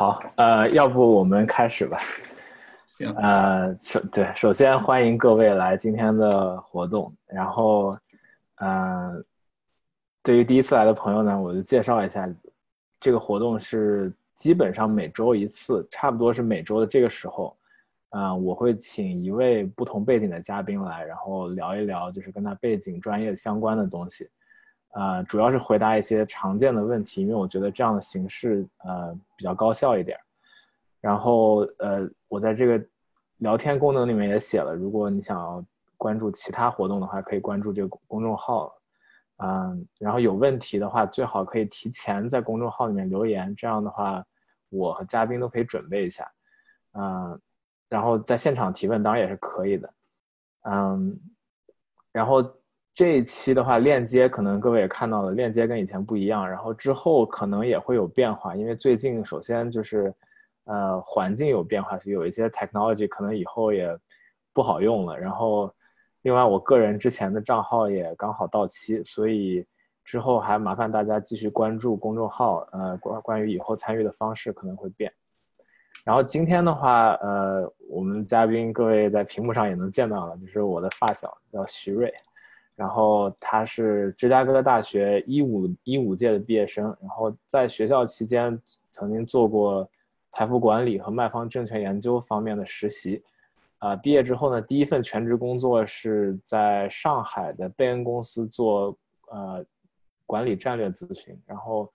好，呃，要不我们开始吧。行。呃，首对，首先欢迎各位来今天的活动。然后，呃，对于第一次来的朋友呢，我就介绍一下，这个活动是基本上每周一次，差不多是每周的这个时候，嗯，我会请一位不同背景的嘉宾来，然后聊一聊就是跟他背景专业相关的东西。呃，主要是回答一些常见的问题，因为我觉得这样的形式呃比较高效一点。然后呃，我在这个聊天功能里面也写了，如果你想要关注其他活动的话，可以关注这个公众号。嗯，然后有问题的话，最好可以提前在公众号里面留言，这样的话我和嘉宾都可以准备一下。嗯，然后在现场提问当然也是可以的。嗯，然后。这一期的话，链接可能各位也看到了，链接跟以前不一样。然后之后可能也会有变化，因为最近首先就是，呃，环境有变化，是有一些 technology 可能以后也不好用了。然后，另外我个人之前的账号也刚好到期，所以之后还麻烦大家继续关注公众号。呃，关关于以后参与的方式可能会变。然后今天的话，呃，我们嘉宾各位在屏幕上也能见到了，就是我的发小叫徐瑞。然后他是芝加哥大学一五一五届的毕业生，然后在学校期间曾经做过财富管理和卖方证券研究方面的实习，啊，毕业之后呢，第一份全职工作是在上海的贝恩公司做呃管理战略咨询，然后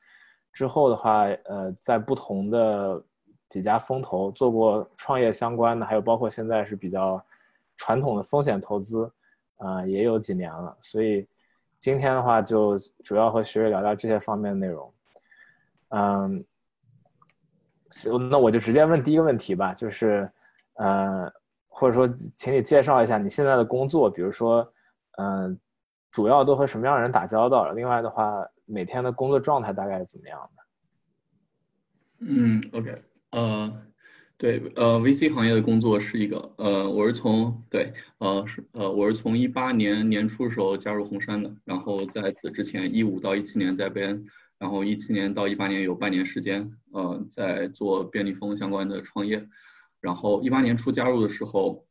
之后的话，呃，在不同的几家风投做过创业相关的，还有包括现在是比较传统的风险投资。啊，也有几年了，所以今天的话就主要和学瑞聊聊这些方面的内容。嗯，那我就直接问第一个问题吧，就是，呃，或者说，请你介绍一下你现在的工作，比如说，嗯，主要都和什么样的人打交道？另外的话，每天的工作状态大概是怎么样的？嗯，OK，呃。对，呃，VC 行业的工作是一个，呃，我是从对，呃，是呃，我是从一八年年初的时候加入红杉的，然后在此之前一五到一七年在贝恩，然后一七年到一八年有半年时间，呃，在做便利蜂相关的创业，然后一八年初加入的时候，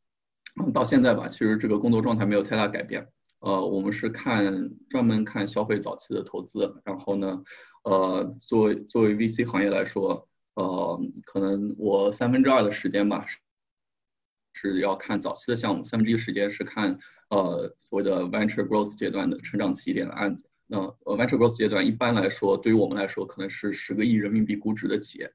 到现在吧，其实这个工作状态没有太大改变，呃，我们是看专门看消费早期的投资，然后呢，呃，作为作为 VC 行业来说。呃，可能我三分之二的时间吧，是要看早期的项目，三分之一时间是看呃所谓的 venture growth 阶段的成长起点的案子。那 venture growth 阶段一般来说，对于我们来说可能是十个亿人民币估值的企业，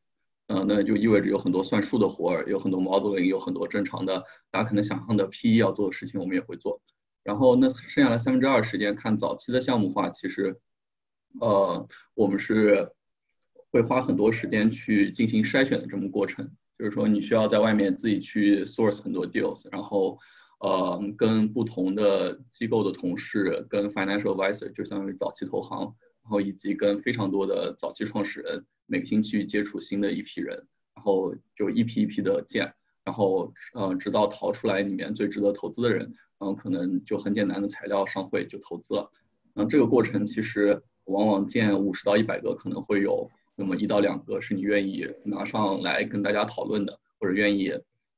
呃，那就意味着有很多算数的活儿，有很多 modeling，有很多正常的大家可能想象的 PE 要做的事情，我们也会做。然后那剩下来三分之二时间看早期的项目化，其实呃我们是。会花很多时间去进行筛选的这么过程，就是说你需要在外面自己去 source 很多 deals，然后呃跟不同的机构的同事，跟 financial advisor 就相当于早期投行，然后以及跟非常多的早期创始人，每个星期接触新的一批人，然后就一批一批的见，然后呃直到淘出来里面最值得投资的人，然后可能就很简单的材料上会就投资了，嗯这个过程其实往往见五十到一百个可能会有。那么一到两个是你愿意拿上来跟大家讨论的，或者愿意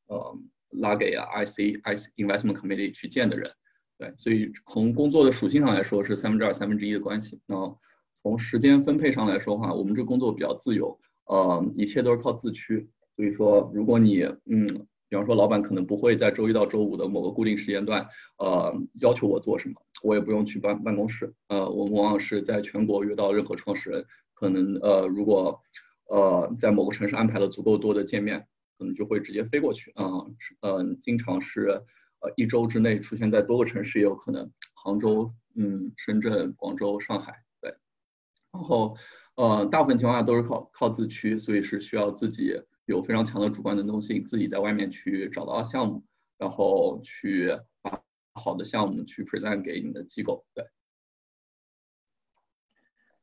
呃拉给 IC IC Investment Committee 去见的人，对，所以从工作的属性上来说是三分之二三分之一的关系。那从时间分配上来说话，我们这工作比较自由，呃，一切都是靠自驱。所以说，如果你嗯，比方说老板可能不会在周一到周五的某个固定时间段，呃，要求我做什么，我也不用去办办公室，呃，我们往往是在全国约到任何创始人。可能呃，如果呃在某个城市安排了足够多的见面，可能就会直接飞过去啊。嗯，经常是呃一周之内出现在多个城市也有可能，杭州、嗯深圳、广州、上海，对。然后呃大部分情况下都是靠靠自驱，所以是需要自己有非常强的主观能动性，自己在外面去找到项目，然后去把好的项目去 present 给你的机构，对。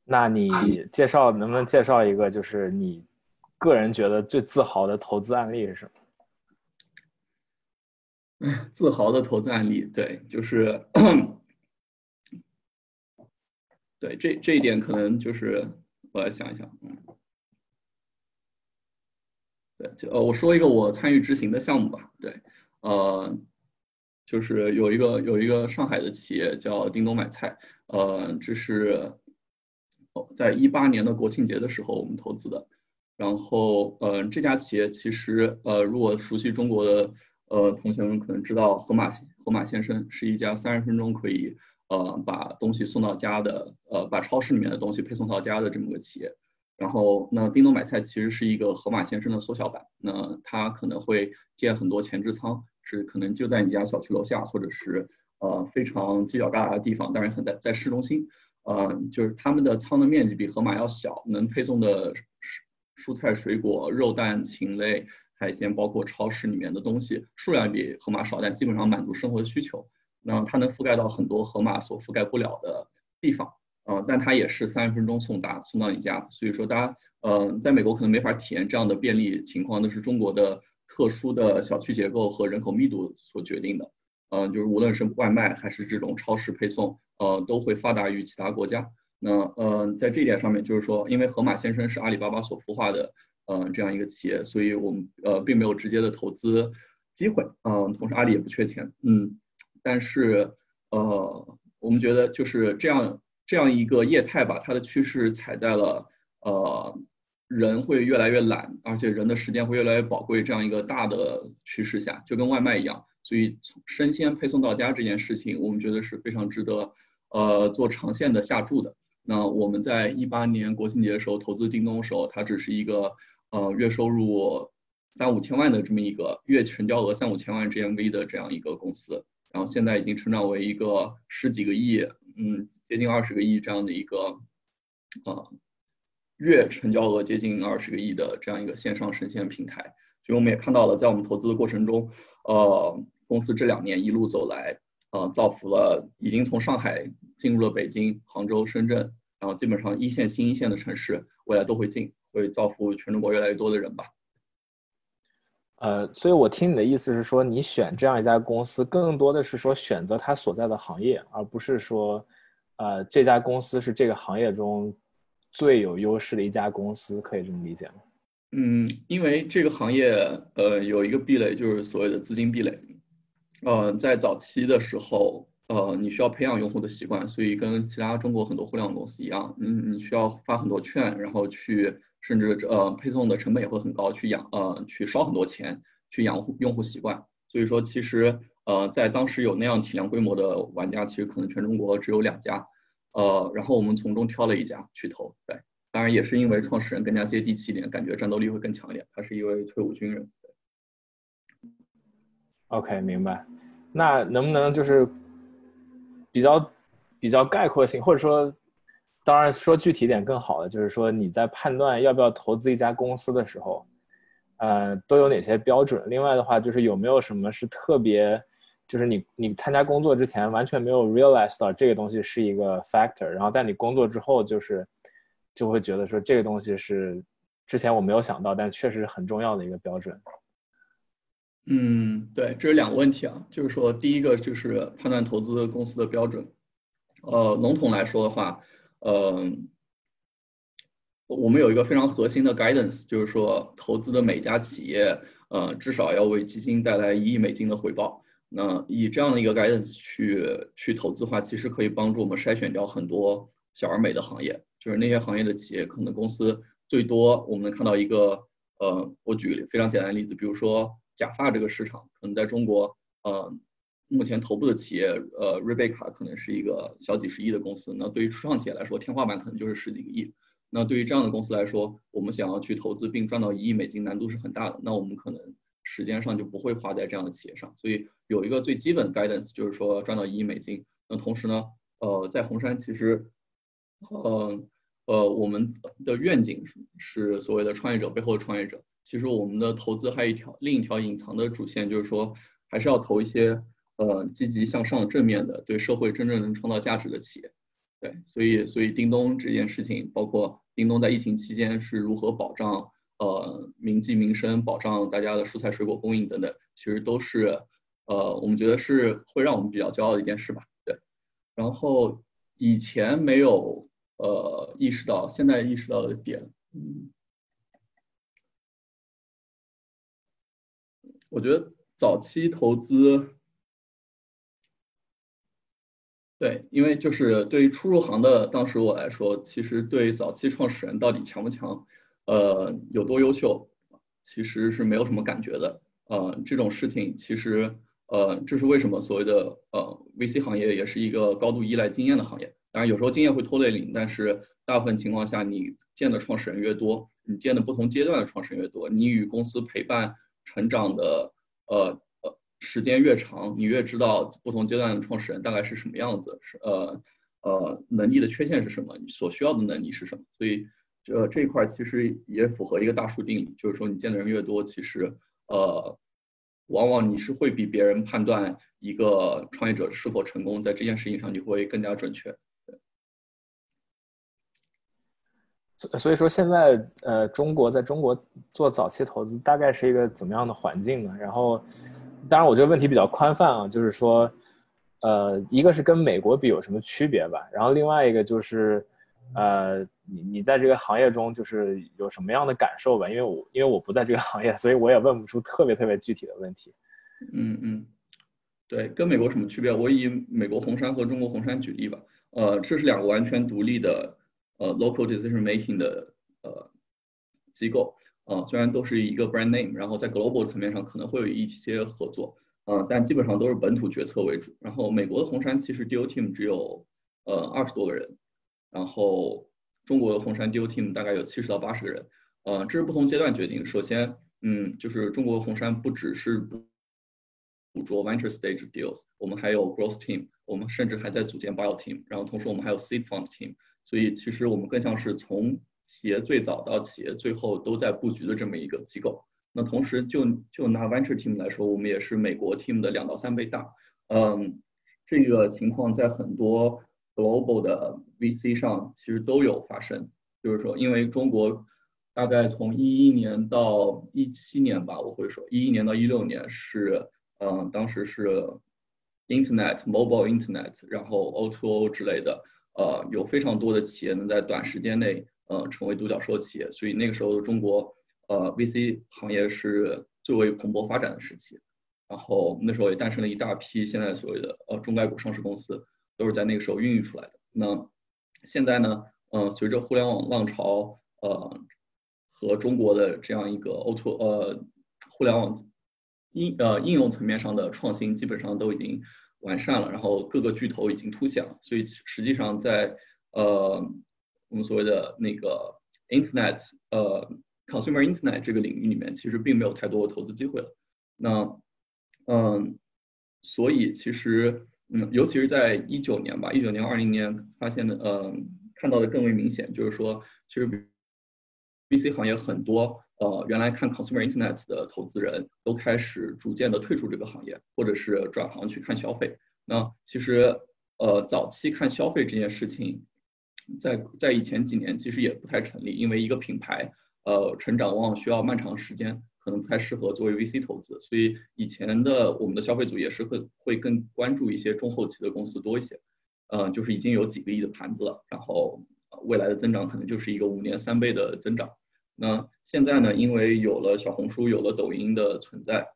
那你介绍能不能介绍一个，就是你个人觉得最自豪的投资案例是什么？自豪的投资案例，对，就是，对这这一点可能就是我来想一想，嗯，对，就呃，我说一个我参与执行的项目吧。对，呃，就是有一个有一个上海的企业叫叮咚买菜，呃，这是在一八年的国庆节的时候我们投资的。然后，呃，这家企业其实，呃，如果熟悉中国的呃同学们可能知道，盒马盒马先生是一家三十分钟可以呃把东西送到家的，呃，把超市里面的东西配送到家的这么个企业。然后，那叮咚买菜其实是一个盒马先生的缩小版。那它可能会建很多前置仓，是可能就在你家小区楼下，或者是呃非常犄角旮旯的地方，当然很在在市中心。呃，就是他们的仓的面积比盒马要小，能配送的蔬菜、水果、肉蛋、禽类、海鲜，包括超市里面的东西，数量比盒马少，但基本上满足生活需求。那它能覆盖到很多盒马所覆盖不了的地方。呃，但它也是三十分钟送达，送到你家。所以说，大家呃，在美国可能没法体验这样的便利情况，那是中国的特殊的小区结构和人口密度所决定的。嗯，就是无论是外卖还是这种超市配送，呃，都会发达于其他国家。那呃，在这一点上面，就是说，因为盒马先生是阿里巴巴所孵化的，呃，这样一个企业，所以我们呃并没有直接的投资机会。嗯，同时阿里也不缺钱。嗯，但是呃，我们觉得就是这样。这样一个业态吧，它的趋势踩在了呃人会越来越懒，而且人的时间会越来越宝贵这样一个大的趋势下，就跟外卖一样，所以生鲜配送到家这件事情，我们觉得是非常值得呃做长线的下注的。那我们在一八年国庆节的时候投资叮咚的时候，它只是一个呃月收入三五千万的这么一个月成交额三五千万 GMV 的这样一个公司，然后现在已经成长为一个十几个亿。嗯，接近二十个亿这样的一个，呃，月成交额接近二十个亿的这样一个线上生鲜平台，所以我们也看到了，在我们投资的过程中，呃，公司这两年一路走来，呃，造福了已经从上海进入了北京、杭州、深圳，然后基本上一线、新一线的城市，未来都会进，会造福全中国越来越多的人吧。呃，所以我听你的意思是说，你选这样一家公司，更多的是说选择它所在的行业，而不是说，呃，这家公司是这个行业中最有优势的一家公司，可以这么理解吗？嗯，因为这个行业，呃，有一个壁垒，就是所谓的资金壁垒。呃，在早期的时候，呃，你需要培养用户的习惯，所以跟其他中国很多互联网公司一样，你，你需要发很多券，然后去。甚至呃配送的成本也会很高，去养呃去烧很多钱去养护用户习惯。所以说其实呃在当时有那样体量规模的玩家，其实可能全中国只有两家。呃，然后我们从中挑了一家去投。对，当然也是因为创始人更加接地气一点，感觉战斗力会更强一点。他是一位退伍军人。OK，明白。那能不能就是比较比较概括性，或者说？当然，说具体点更好的就是说，你在判断要不要投资一家公司的时候，呃，都有哪些标准？另外的话，就是有没有什么是特别，就是你你参加工作之前完全没有 realize 到这个东西是一个 factor，然后但你工作之后，就是就会觉得说这个东西是之前我没有想到，但确实很重要的一个标准。嗯，对，这是两个问题啊，就是说第一个就是判断投资公司的标准，呃，笼统来说的话。嗯，我们有一个非常核心的 guidance，就是说投资的每家企业，呃，至少要为基金带来一亿美金的回报。那以这样的一个 guidance 去去投资的话，其实可以帮助我们筛选掉很多小而美的行业，就是那些行业的企业，可能公司最多我们能看到一个，呃，我举个非常简单的例子，比如说假发这个市场，可能在中国，呃。目前头部的企业，呃，瑞贝卡可能是一个小几十亿的公司。那对于初创企业来说，天花板可能就是十几个亿。那对于这样的公司来说，我们想要去投资并赚到一亿美金，难度是很大的。那我们可能时间上就不会花在这样的企业上。所以有一个最基本的 guidance，就是说赚到一亿美金。那同时呢，呃，在红杉其实，呃呃，我们的愿景是所谓的创业者背后的创业者。其实我们的投资还有一条另一条隐藏的主线，就是说还是要投一些。呃，积极向上、正面的，对社会真正能创造价值的企业，对，所以，所以叮咚这件事情，包括叮咚在疫情期间是如何保障呃民计民生、保障大家的蔬菜水果供应等等，其实都是呃我们觉得是会让我们比较骄傲的一件事吧，对。然后以前没有呃意识到，现在意识到的点，嗯。我觉得早期投资，对，因为就是对于初入行的当时我来说，其实对早期创始人到底强不强，呃，有多优秀，其实是没有什么感觉的。呃，这种事情其实，呃，这是为什么所谓的呃 VC 行业也是一个高度依赖经验的行业。当然，有时候经验会拖累你，但是大部分情况下，你见的创始人越多，你见的不同阶段的创始人越多，你与公司陪伴成长的呃呃。时间越长，你越知道不同阶段的创始人大概是什么样子，是呃呃能力的缺陷是什么，你所需要的能力是什么。所以这这一块其实也符合一个大数定理，就是说你见的人越多，其实呃往往你是会比别人判断一个创业者是否成功，在这件事情上你会更加准确。所所以说现在呃中国在中国做早期投资大概是一个怎么样的环境呢？然后。当然，我这个问题比较宽泛啊，就是说，呃，一个是跟美国比有什么区别吧，然后另外一个就是，呃，你你在这个行业中就是有什么样的感受吧？因为我因为我不在这个行业，所以我也问不出特别特别具体的问题。嗯嗯，对，跟美国什么区别？我以美国红杉和中国红杉举例吧。呃，这是两个完全独立的呃 local decision making 的呃机构。啊，虽然都是一个 brand name，然后在 global 层面上可能会有一些合作，嗯，但基本上都是本土决策为主。然后美国的红杉其实 deal team 只有呃二十多个人，然后中国的红杉 deal team 大概有七十到八十个人，呃，这是不同阶段决定。首先，嗯，就是中国红杉不只是捕捉 venture stage deals，我们还有 growth team，我们甚至还在组建 bio team，然后同时我们还有 seed fund team，所以其实我们更像是从企业最早到企业最后都在布局的这么一个机构。那同时就就拿 venture team 来说，我们也是美国 team 的两到三倍大。嗯，这个情况在很多 global 的 VC 上其实都有发生。就是说，因为中国大概从一一年到一七年吧，我会说一一年到一六年是嗯，当时是 internet mobile internet，然后 O2O 之类的，呃，有非常多的企业能在短时间内。呃，成为独角兽企业，所以那个时候的中国，呃，VC 行业是最为蓬勃发展的时期。然后那时候也诞生了一大批现在所谓的呃中概股上市公司，都是在那个时候孕育出来的。那现在呢，呃，随着互联网浪潮，呃，和中国的这样一个 Oto 呃互联网应呃应用层面上的创新，基本上都已经完善了，然后各个巨头已经凸显了。所以实际上在呃。我们所谓的那个 Internet，呃，consumer Internet 这个领域里面，其实并没有太多的投资机会了。那，嗯，所以其实，嗯，尤其是在一九年吧，一九年、二零年发现的，嗯，看到的更为明显，就是说，其实 VC 行业很多，呃，原来看 consumer Internet 的投资人都开始逐渐的退出这个行业，或者是转行去看消费。那其实，呃，早期看消费这件事情。在在以前几年其实也不太成立，因为一个品牌，呃，成长往往需要漫长时间，可能不太适合作为 VC 投资，所以以前的我们的消费组也是会会更关注一些中后期的公司多一些，嗯，就是已经有几个亿的盘子了，然后未来的增长可能就是一个五年三倍的增长。那现在呢，因为有了小红书，有了抖音的存在，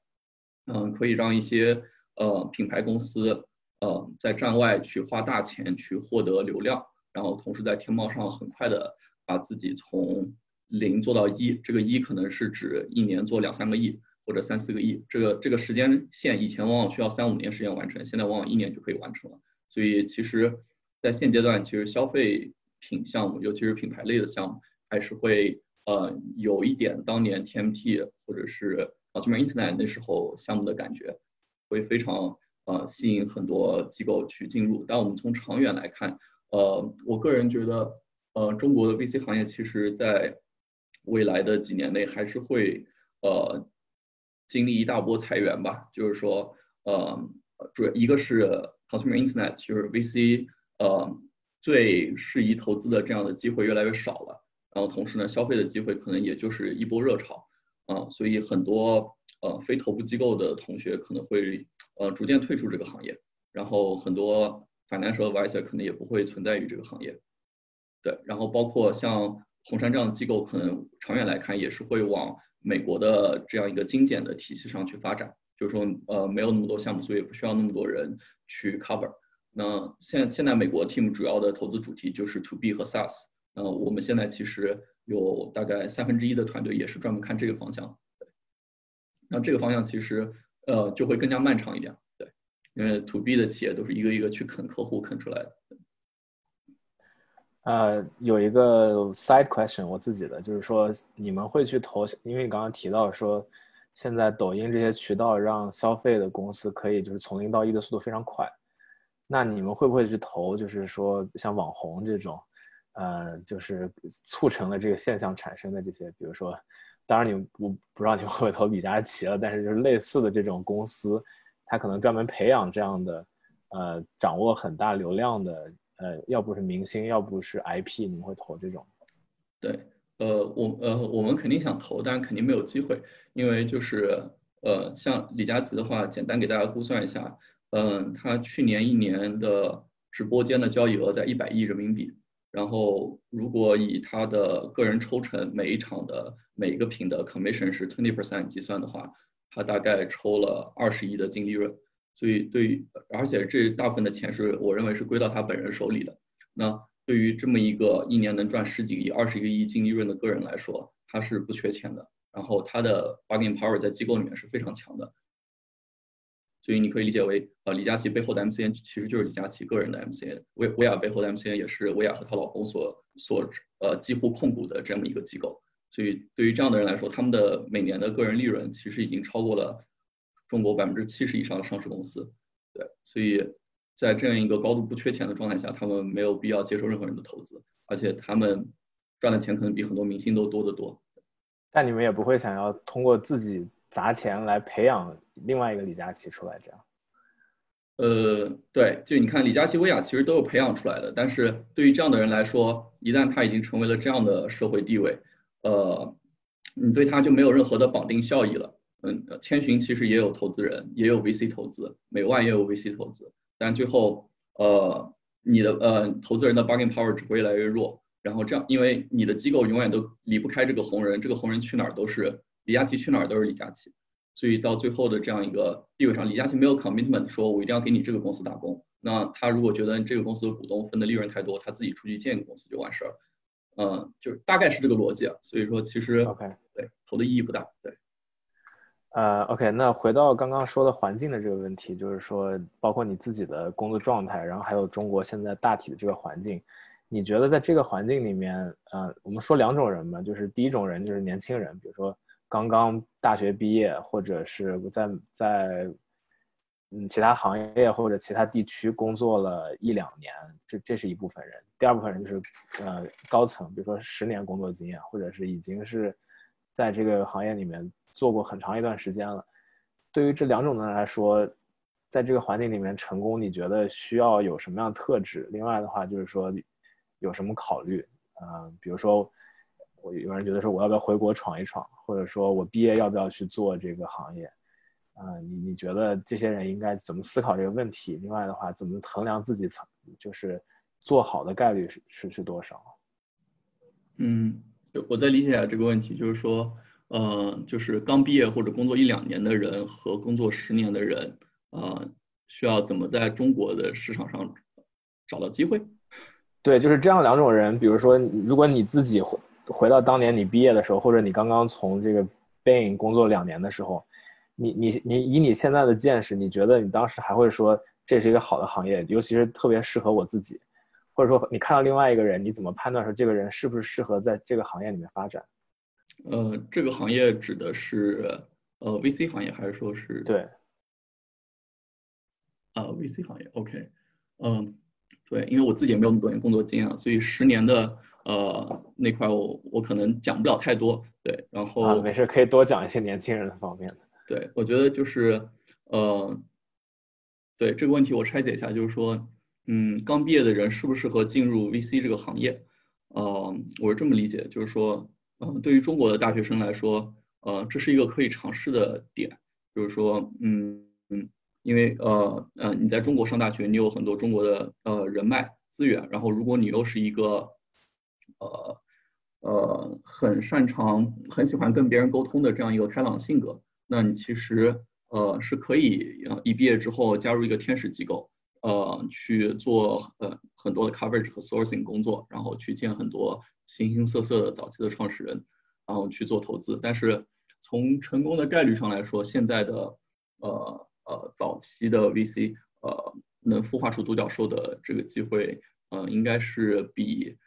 嗯，可以让一些呃品牌公司，呃，在站外去花大钱去获得流量。然后同时在天猫上很快的把自己从零做到一，这个一可能是指一年做两三个亿或者三四个亿，这个这个时间线以前往往需要三五年时间完成，现在往往一年就可以完成了。所以其实，在现阶段，其实消费品项目，尤其是品牌类的项目，还是会呃有一点当年 TMT 或者是 Consumer Internet 那时候项目的感觉，会非常呃吸引很多机构去进入。但我们从长远来看，呃，我个人觉得，呃，中国的 VC 行业其实在未来的几年内还是会呃经历一大波裁员吧。就是说，呃，主要一个是 consumer internet，就是 VC 呃最适宜投资的这样的机会越来越少了。然后同时呢，消费的机会可能也就是一波热潮啊，所以很多呃非头部机构的同学可能会呃逐渐退出这个行业，然后很多。financial advisor 可能也不会存在于这个行业，对，然后包括像红杉这样的机构可能长远来看也是会往美国的这样一个精简的体系上去发展，就是说呃没有那么多项目，所以也不需要那么多人去 cover。那现现在美国 team 主要的投资主题就是 to B 和 SaaS。那我们现在其实有大概三分之一的团队也是专门看这个方向。那这个方向其实呃就会更加漫长一点，对，因为 to B 的企业都是一个一个去啃客户啃出来的。呃，有一个 side question，我自己的就是说，你们会去投，因为你刚刚提到说，现在抖音这些渠道让消费的公司可以就是从零到一的速度非常快，那你们会不会去投，就是说像网红这种，呃，就是促成了这个现象产生的这些，比如说，当然你不不知道你会不会投李佳琦了，但是就是类似的这种公司，它可能专门培养这样的，呃，掌握很大流量的。呃，要不是明星，要不是 IP，你会投这种？对，呃，我呃，我们肯定想投，但肯定没有机会，因为就是呃，像李佳琦的话，简单给大家估算一下，嗯，他去年一年的直播间的交易额在一百亿人民币，然后如果以他的个人抽成每一场的每一个品的 commission 是 twenty percent 计算的话，他大概抽了二十亿的净利润。所以，对于而且这大部分的钱是我认为是归到他本人手里的。那对于这么一个一年能赚十几个亿、二十个亿净利润的个人来说，他是不缺钱的。然后他的 bargaining power 在机构里面是非常强的。所以你可以理解为，呃，李佳琦背后的 MCN 其实就是李佳琦个人的 MCN，薇薇娅背后的 MCN 也是薇娅和她老公所所呃几乎控股的这么一个机构。所以对于这样的人来说，他们的每年的个人利润其实已经超过了。中国百分之七十以上的上市公司，对，所以在这样一个高度不缺钱的状态下，他们没有必要接受任何人的投资，而且他们赚的钱可能比很多明星都多得多。但你们也不会想要通过自己砸钱来培养另外一个李佳琦出来，这样？呃，对，就你看李佳琦、薇娅其实都有培养出来的，但是对于这样的人来说，一旦他已经成为了这样的社会地位，呃，你对他就没有任何的绑定效益了。嗯，千寻其实也有投资人，也有 VC 投资，美万也有 VC 投资，但最后，呃，你的呃投资人的 bargaining power 只会越来越弱，然后这样，因为你的机构永远都离不开这个红人，这个红人去哪儿都是李佳琦去哪儿都是李佳琦，所以到最后的这样一个地位上，李佳琦没有 commitment 说我一定要给你这个公司打工，那他如果觉得这个公司的股东分的利润太多，他自己出去建一个公司就完事儿，嗯，就是大概是这个逻辑啊，所以说其实 OK 对投的意义不大，对。呃，OK，那回到刚刚说的环境的这个问题，就是说，包括你自己的工作状态，然后还有中国现在大体的这个环境，你觉得在这个环境里面，呃，我们说两种人嘛，就是第一种人就是年轻人，比如说刚刚大学毕业，或者是在在嗯其他行业或者其他地区工作了一两年，这这是一部分人；第二部分人就是呃高层，比如说十年工作经验，或者是已经是在这个行业里面。做过很长一段时间了，对于这两种人来说，在这个环境里面成功，你觉得需要有什么样的特质？另外的话就是说，有什么考虑？嗯，比如说，我有人觉得说我要不要回国闯一闯，或者说我毕业要不要去做这个行业？嗯，你你觉得这些人应该怎么思考这个问题？另外的话，怎么衡量自己曾就是做好的概率是是是多少？嗯，我再理解一下这个问题，就是说。呃，就是刚毕业或者工作一两年的人和工作十年的人，呃，需要怎么在中国的市场上找到机会？对，就是这样两种人。比如说，如果你自己回回到当年你毕业的时候，或者你刚刚从这个 Bain 工作两年的时候，你你你以你现在的见识，你觉得你当时还会说这是一个好的行业，尤其是特别适合我自己，或者说你看到另外一个人，你怎么判断说这个人是不是适合在这个行业里面发展？呃，这个行业指的是呃 VC 行业还是说是？对。啊，VC 行业，OK，嗯，对，因为我自己也没有那么多年工作经验，所以十年的呃那块我我可能讲不了太多。对，然后啊，没事，可以多讲一些年轻人的方面的。对，我觉得就是呃，对这个问题我拆解一下，就是说，嗯，刚毕业的人适不适合进入 VC 这个行业？呃，我是这么理解，就是说。嗯，对于中国的大学生来说，呃，这是一个可以尝试的点，就是说，嗯嗯，因为呃呃，你在中国上大学，你有很多中国的呃人脉资源，然后如果你又是一个呃呃很擅长、很喜欢跟别人沟通的这样一个开朗性格，那你其实呃是可以一毕业之后加入一个天使机构，呃去做呃很多的 coverage 和 sourcing 工作，然后去见很多形形色色的早期的创始人，然后去做投资。但是从成功的概率上来说，现在的呃呃早期的 VC 呃能孵化出独角兽的这个机会。嗯，应该是比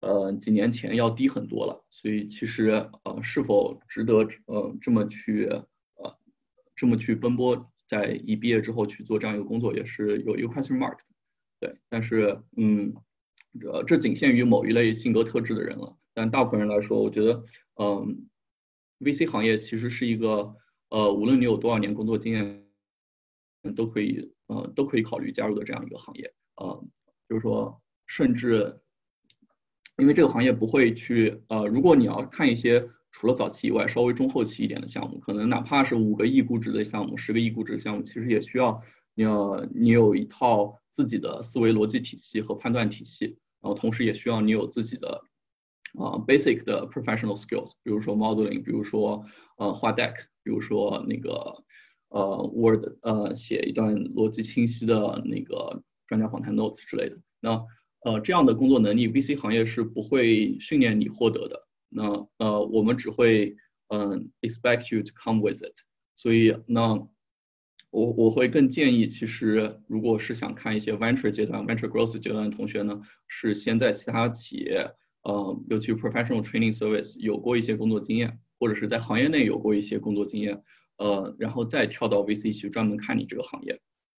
呃几年前要低很多了，所以其实呃是否值得呃这么去呃这么去奔波，在一毕业之后去做这样一个工作，也是有一个 question mark，对。但是嗯，这这仅限于某一类性格特质的人了，但大部分人来说，我觉得嗯，VC 行业其实是一个呃无论你有多少年工作经验，都可以呃都可以考虑加入的这样一个行业啊。就是说，甚至因为这个行业不会去呃，如果你要看一些除了早期以外稍微中后期一点的项目，可能哪怕是五个亿估值的项目、十个亿估值的项目，其实也需要你要你有一套自己的思维逻辑体系和判断体系，然后同时也需要你有自己的啊 basic 的 professional skills，比如说 modeling，比如说呃画 deck，比如说那个呃 word 呃写一段逻辑清晰的那个。专家访谈 notes 之类的，那呃这样的工作能力，VC 行业是不会训练你获得的。那呃我们只会嗯 expect you to come with it。所以那我我会更建议，其实如果是想看一些 venture 阶段、venture growth 阶段的同学呢，是先在其他企业，呃尤其 professional training service 有过一些工作经验，或者是在行业内有过一些工作经验，呃然后再跳到 VC 去专门看你这个行业。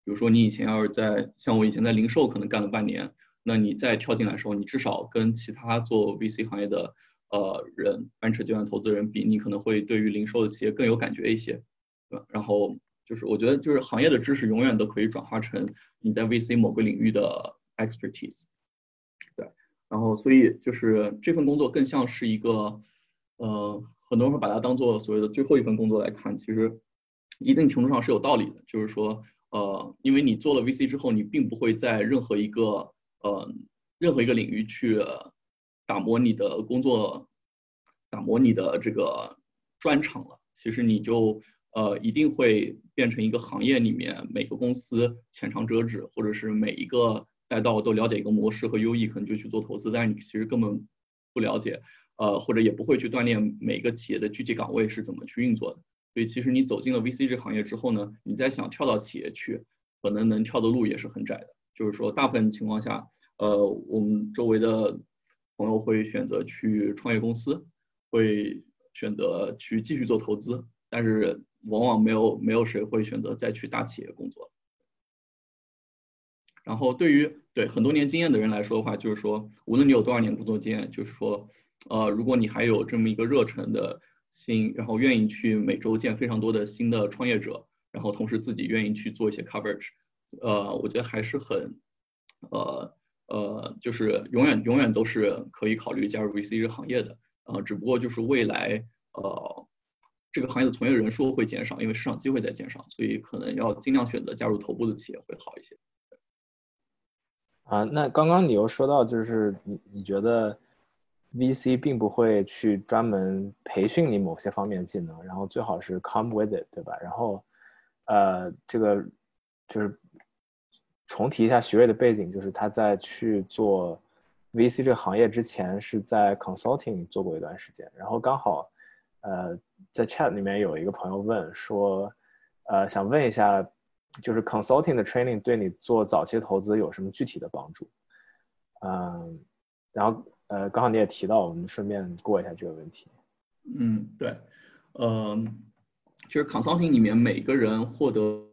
比如说，你以前要是在像我以前在零售可能干了半年，那你再跳进来的时候，你至少跟其他做 VC 行业的呃人、venture 阶段投资人比，你可能会对于零售的企业更有感觉一些，对吧？然后就是我觉得就是行业的知识永远都可以转化成你在 VC 某个领域的 expertise，对。然后所以就是这份工作更像是一个，呃，很多人会把它当做所谓的最后一份工作来看，其实一定程度上是有道理的，就是说。呃，因为你做了 VC 之后，你并不会在任何一个呃任何一个领域去打磨你的工作，打磨你的这个专长了。其实你就呃一定会变成一个行业里面每个公司浅尝辄止，或者是每一个赛道都了解一个模式和优异，可能就去做投资，但是你其实根本不了解，呃或者也不会去锻炼每个企业的具体岗位是怎么去运作的。所以其实你走进了 VC 这行业之后呢，你再想跳到企业去，可能能跳的路也是很窄的。就是说，大部分情况下，呃，我们周围的朋友会选择去创业公司，会选择去继续做投资，但是往往没有没有谁会选择再去大企业工作。然后对于对很多年经验的人来说的话，就是说，无论你有多少年工作经验，就是说，呃，如果你还有这么一个热忱的。心，然后愿意去每周见非常多的新的创业者，然后同时自己愿意去做一些 coverage，呃，我觉得还是很，呃呃，就是永远永远都是可以考虑加入 VC 这个行业的，呃，只不过就是未来呃这个行业的从业人数会减少，因为市场机会在减少，所以可能要尽量选择加入头部的企业会好一些。啊，那刚刚你又说到，就是你你觉得。VC 并不会去专门培训你某些方面的技能，然后最好是 come with it，对吧？然后，呃，这个就是重提一下徐瑞的背景，就是他在去做 VC 这个行业之前是在 consulting 做过一段时间，然后刚好，呃，在 chat 里面有一个朋友问说，呃，想问一下，就是 consulting 的 training 对你做早期投资有什么具体的帮助？嗯，然后。呃，刚好你也提到，我们顺便过一下这个问题。嗯，对，呃，就是 consulting 里面每个人获得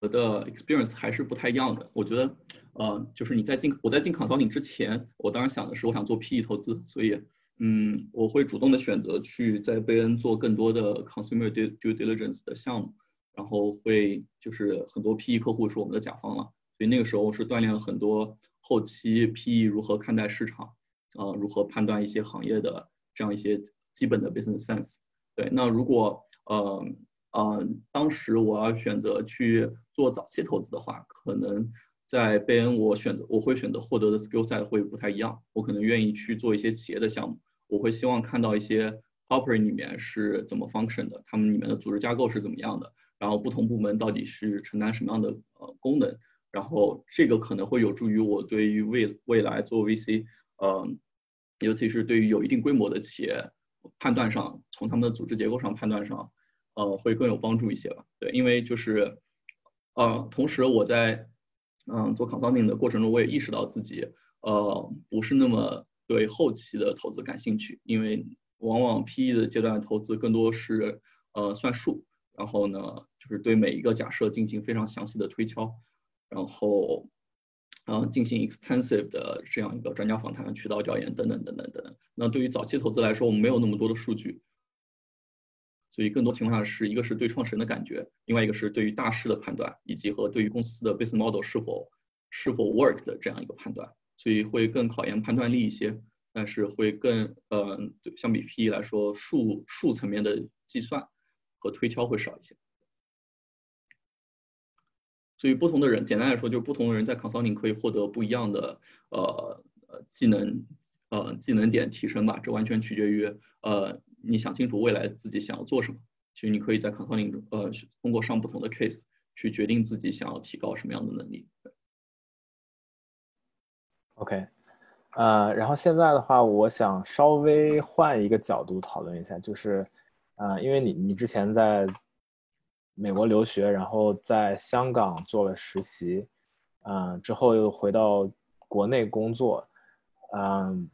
我的 experience 还是不太一样的。我觉得，呃，就是你在进我在进 consulting 之前，我当时想的是我想做 PE 投资，所以，嗯，我会主动的选择去在贝恩做更多的 consumer due diligence 的项目，然后会就是很多 PE 客户是我们的甲方了，所以那个时候是锻炼了很多后期 PE 如何看待市场。呃，如何判断一些行业的这样一些基本的 business sense？对，那如果呃呃，当时我要选择去做早期投资的话，可能在贝恩我选择我会选择获得的 skill set 会不太一样。我可能愿意去做一些企业的项目，我会希望看到一些 operate 里面是怎么 function 的，他们里面的组织架构是怎么样的，然后不同部门到底是承担什么样的呃功能，然后这个可能会有助于我对于未未来做 VC，呃，尤其是对于有一定规模的企业判断上，从他们的组织结构上判断上，呃，会更有帮助一些吧。对，因为就是，呃，同时我在嗯做 consulting 的过程中，我也意识到自己呃不是那么对后期的投资感兴趣，因为往往 PE 的阶段投资更多是呃算数，然后呢就是对每一个假设进行非常详细的推敲，然后。啊，进行 extensive 的这样一个专家访谈、渠道调研等等等等等等。那对于早期投资来说，我们没有那么多的数据，所以更多情况下是一个是对创始人的感觉，另外一个是对于大势的判断，以及和对于公司的 business model 是否是否 work 的这样一个判断，所以会更考验判断力一些，但是会更呃，相比 PE 来说，数数层面的计算和推敲会少一些。所以不同的人，简单来说就是不同的人在 consulting 可以获得不一样的呃呃技能呃技能点提升吧，这完全取决于呃你想清楚未来自己想要做什么。其实你可以在 consulting 中呃通过上不同的 case 去决定自己想要提高什么样的能力。OK，呃，然后现在的话，我想稍微换一个角度讨论一下，就是呃，因为你你之前在。美国留学，然后在香港做了实习，嗯，之后又回到国内工作，嗯，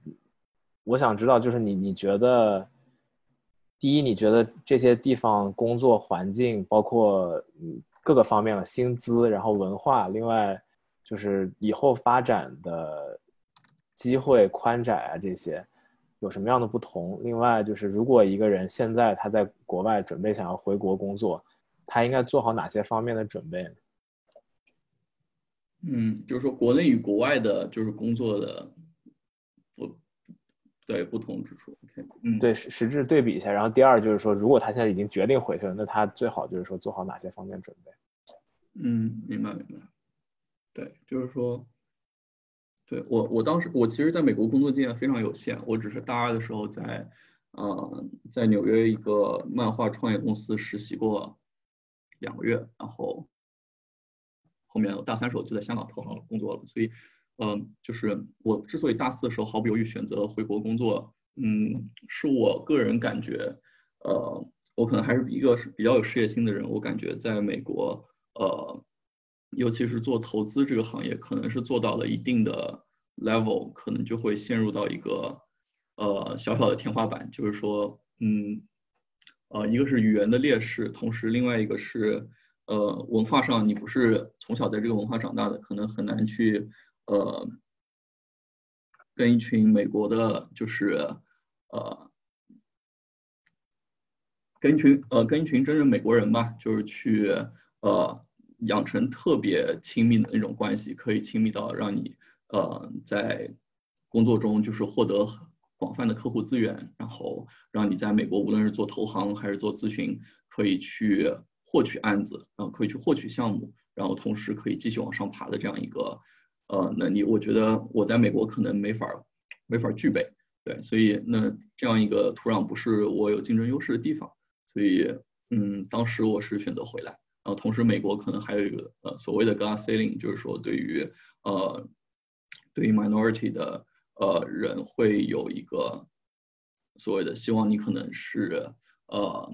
我想知道，就是你你觉得，第一，你觉得这些地方工作环境，包括各个方面的薪资，然后文化，另外就是以后发展的机会宽窄啊这些，有什么样的不同？另外就是，如果一个人现在他在国外准备想要回国工作。他应该做好哪些方面的准备？嗯，就是说国内与国外的，就是工作的，对不同之处。OK，嗯，对实实质对比一下。然后第二就是说，如果他现在已经决定回去了，那他最好就是说做好哪些方面准备？嗯，明白明白。对，就是说，对我我当时我其实在美国工作经验非常有限，我只是大二的时候在呃在纽约一个漫画创业公司实习过。两个月，然后后面我大三时候就在香港投行工作了，所以，嗯，就是我之所以大四的时候毫不犹豫选择回国工作，嗯，是我个人感觉，呃，我可能还是一个是比较有事业心的人，我感觉在美国，呃，尤其是做投资这个行业，可能是做到了一定的 level，可能就会陷入到一个呃小小的天花板，就是说，嗯。呃，一个是语言的劣势，同时另外一个是，呃，文化上你不是从小在这个文化长大的，可能很难去，呃，跟一群美国的，就是，呃，跟一群呃跟一群真正美国人吧，就是去呃养成特别亲密的那种关系，可以亲密到让你呃在工作中就是获得。广泛的客户资源，然后让你在美国无论是做投行还是做咨询，可以去获取案子，然后可以去获取项目，然后同时可以继续往上爬的这样一个呃能力，我觉得我在美国可能没法没法具备。对，所以那这样一个土壤不是我有竞争优势的地方，所以嗯，当时我是选择回来。然后同时美国可能还有一个呃所谓的 glass ceiling，就是说对于呃对于 minority 的。呃，人会有一个所谓的希望，你可能是呃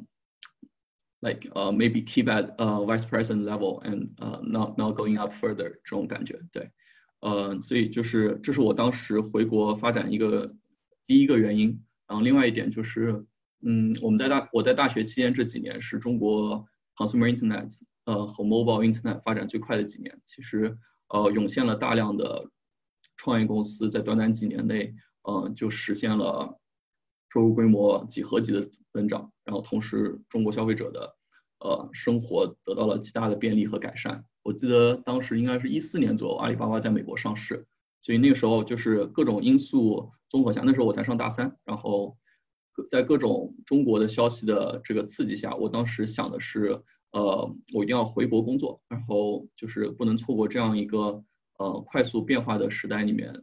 ，like 呃，maybe keep at 呃 vice president level and 呃，not not going up further 这种感觉，对，呃，所以就是这是我当时回国发展一个第一个原因。然后另外一点就是，嗯，我们在大我在大学期间这几年是中国 consumer internet 呃和 mobile internet 发展最快的几年，其实呃涌现了大量的。创业公司在短短几年内，嗯，就实现了收入规模几何级的增长，然后同时中国消费者的呃生活得到了极大的便利和改善。我记得当时应该是一四年左右，阿里巴巴在美国上市，所以那个时候就是各种因素综合下，那时候我才上大三，然后在各种中国的消息的这个刺激下，我当时想的是，呃，我一定要回国工作，然后就是不能错过这样一个。呃，快速变化的时代里面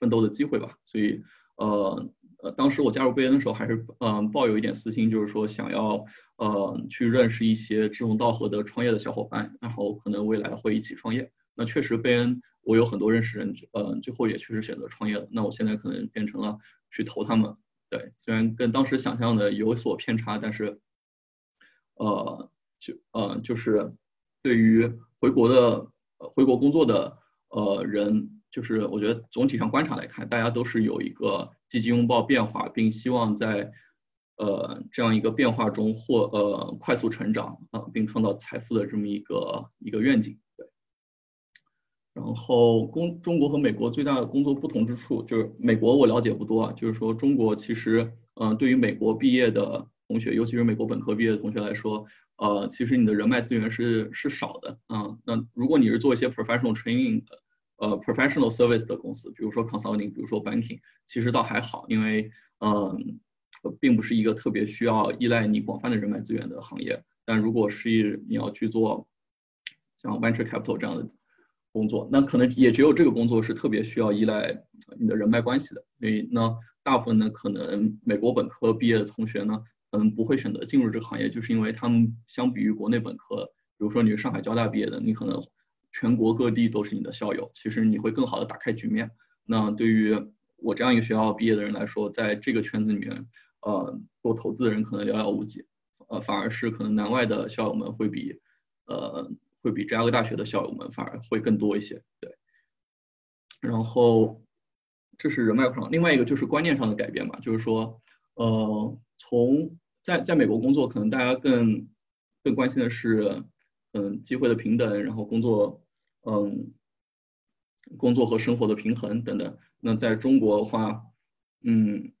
奋斗的机会吧，所以呃呃，当时我加入贝恩的时候，还是嗯抱有一点私心，就是说想要呃去认识一些志同道合的创业的小伙伴，然后可能未来会一起创业。那确实贝恩我有很多认识人，呃，最后也确实选择创业了。那我现在可能变成了去投他们。对，虽然跟当时想象的有所偏差，但是呃就呃就是对于回国的回国工作的呃人。就是我觉得总体上观察来看，大家都是有一个积极拥抱变化，并希望在呃这样一个变化中获呃快速成长啊，并创造财富的这么一个一个愿景。对。然后工中国和美国最大的工作不同之处，就是美国我了解不多啊，就是说中国其实嗯对于美国毕业的同学，尤其是美国本科毕业的同学来说，呃其实你的人脉资源是是少的啊。那如果你是做一些 professional training 的。呃，professional service 的公司，比如说 consulting，比如说 banking，其实倒还好，因为嗯，并不是一个特别需要依赖你广泛的人脉资源的行业。但如果是你要去做像 venture capital 这样的工作，那可能也只有这个工作是特别需要依赖你的人脉关系的。所以呢，大部分呢，可能美国本科毕业的同学呢，嗯，不会选择进入这个行业，就是因为他们相比于国内本科，比如说你是上海交大毕业的，你可能。全国各地都是你的校友，其实你会更好的打开局面。那对于我这样一个学校毕业的人来说，在这个圈子里面，呃，做投资的人可能寥寥无几，呃，反而是可能南外的校友们会比，呃，会比芝加哥大学的校友们反而会更多一些。对。然后，这是人脉上，另外一个就是观念上的改变吧，就是说，呃，从在在美国工作，可能大家更更关心的是。嗯，机会的平等，然后工作，嗯，工作和生活的平衡等等。那在中国的话，嗯，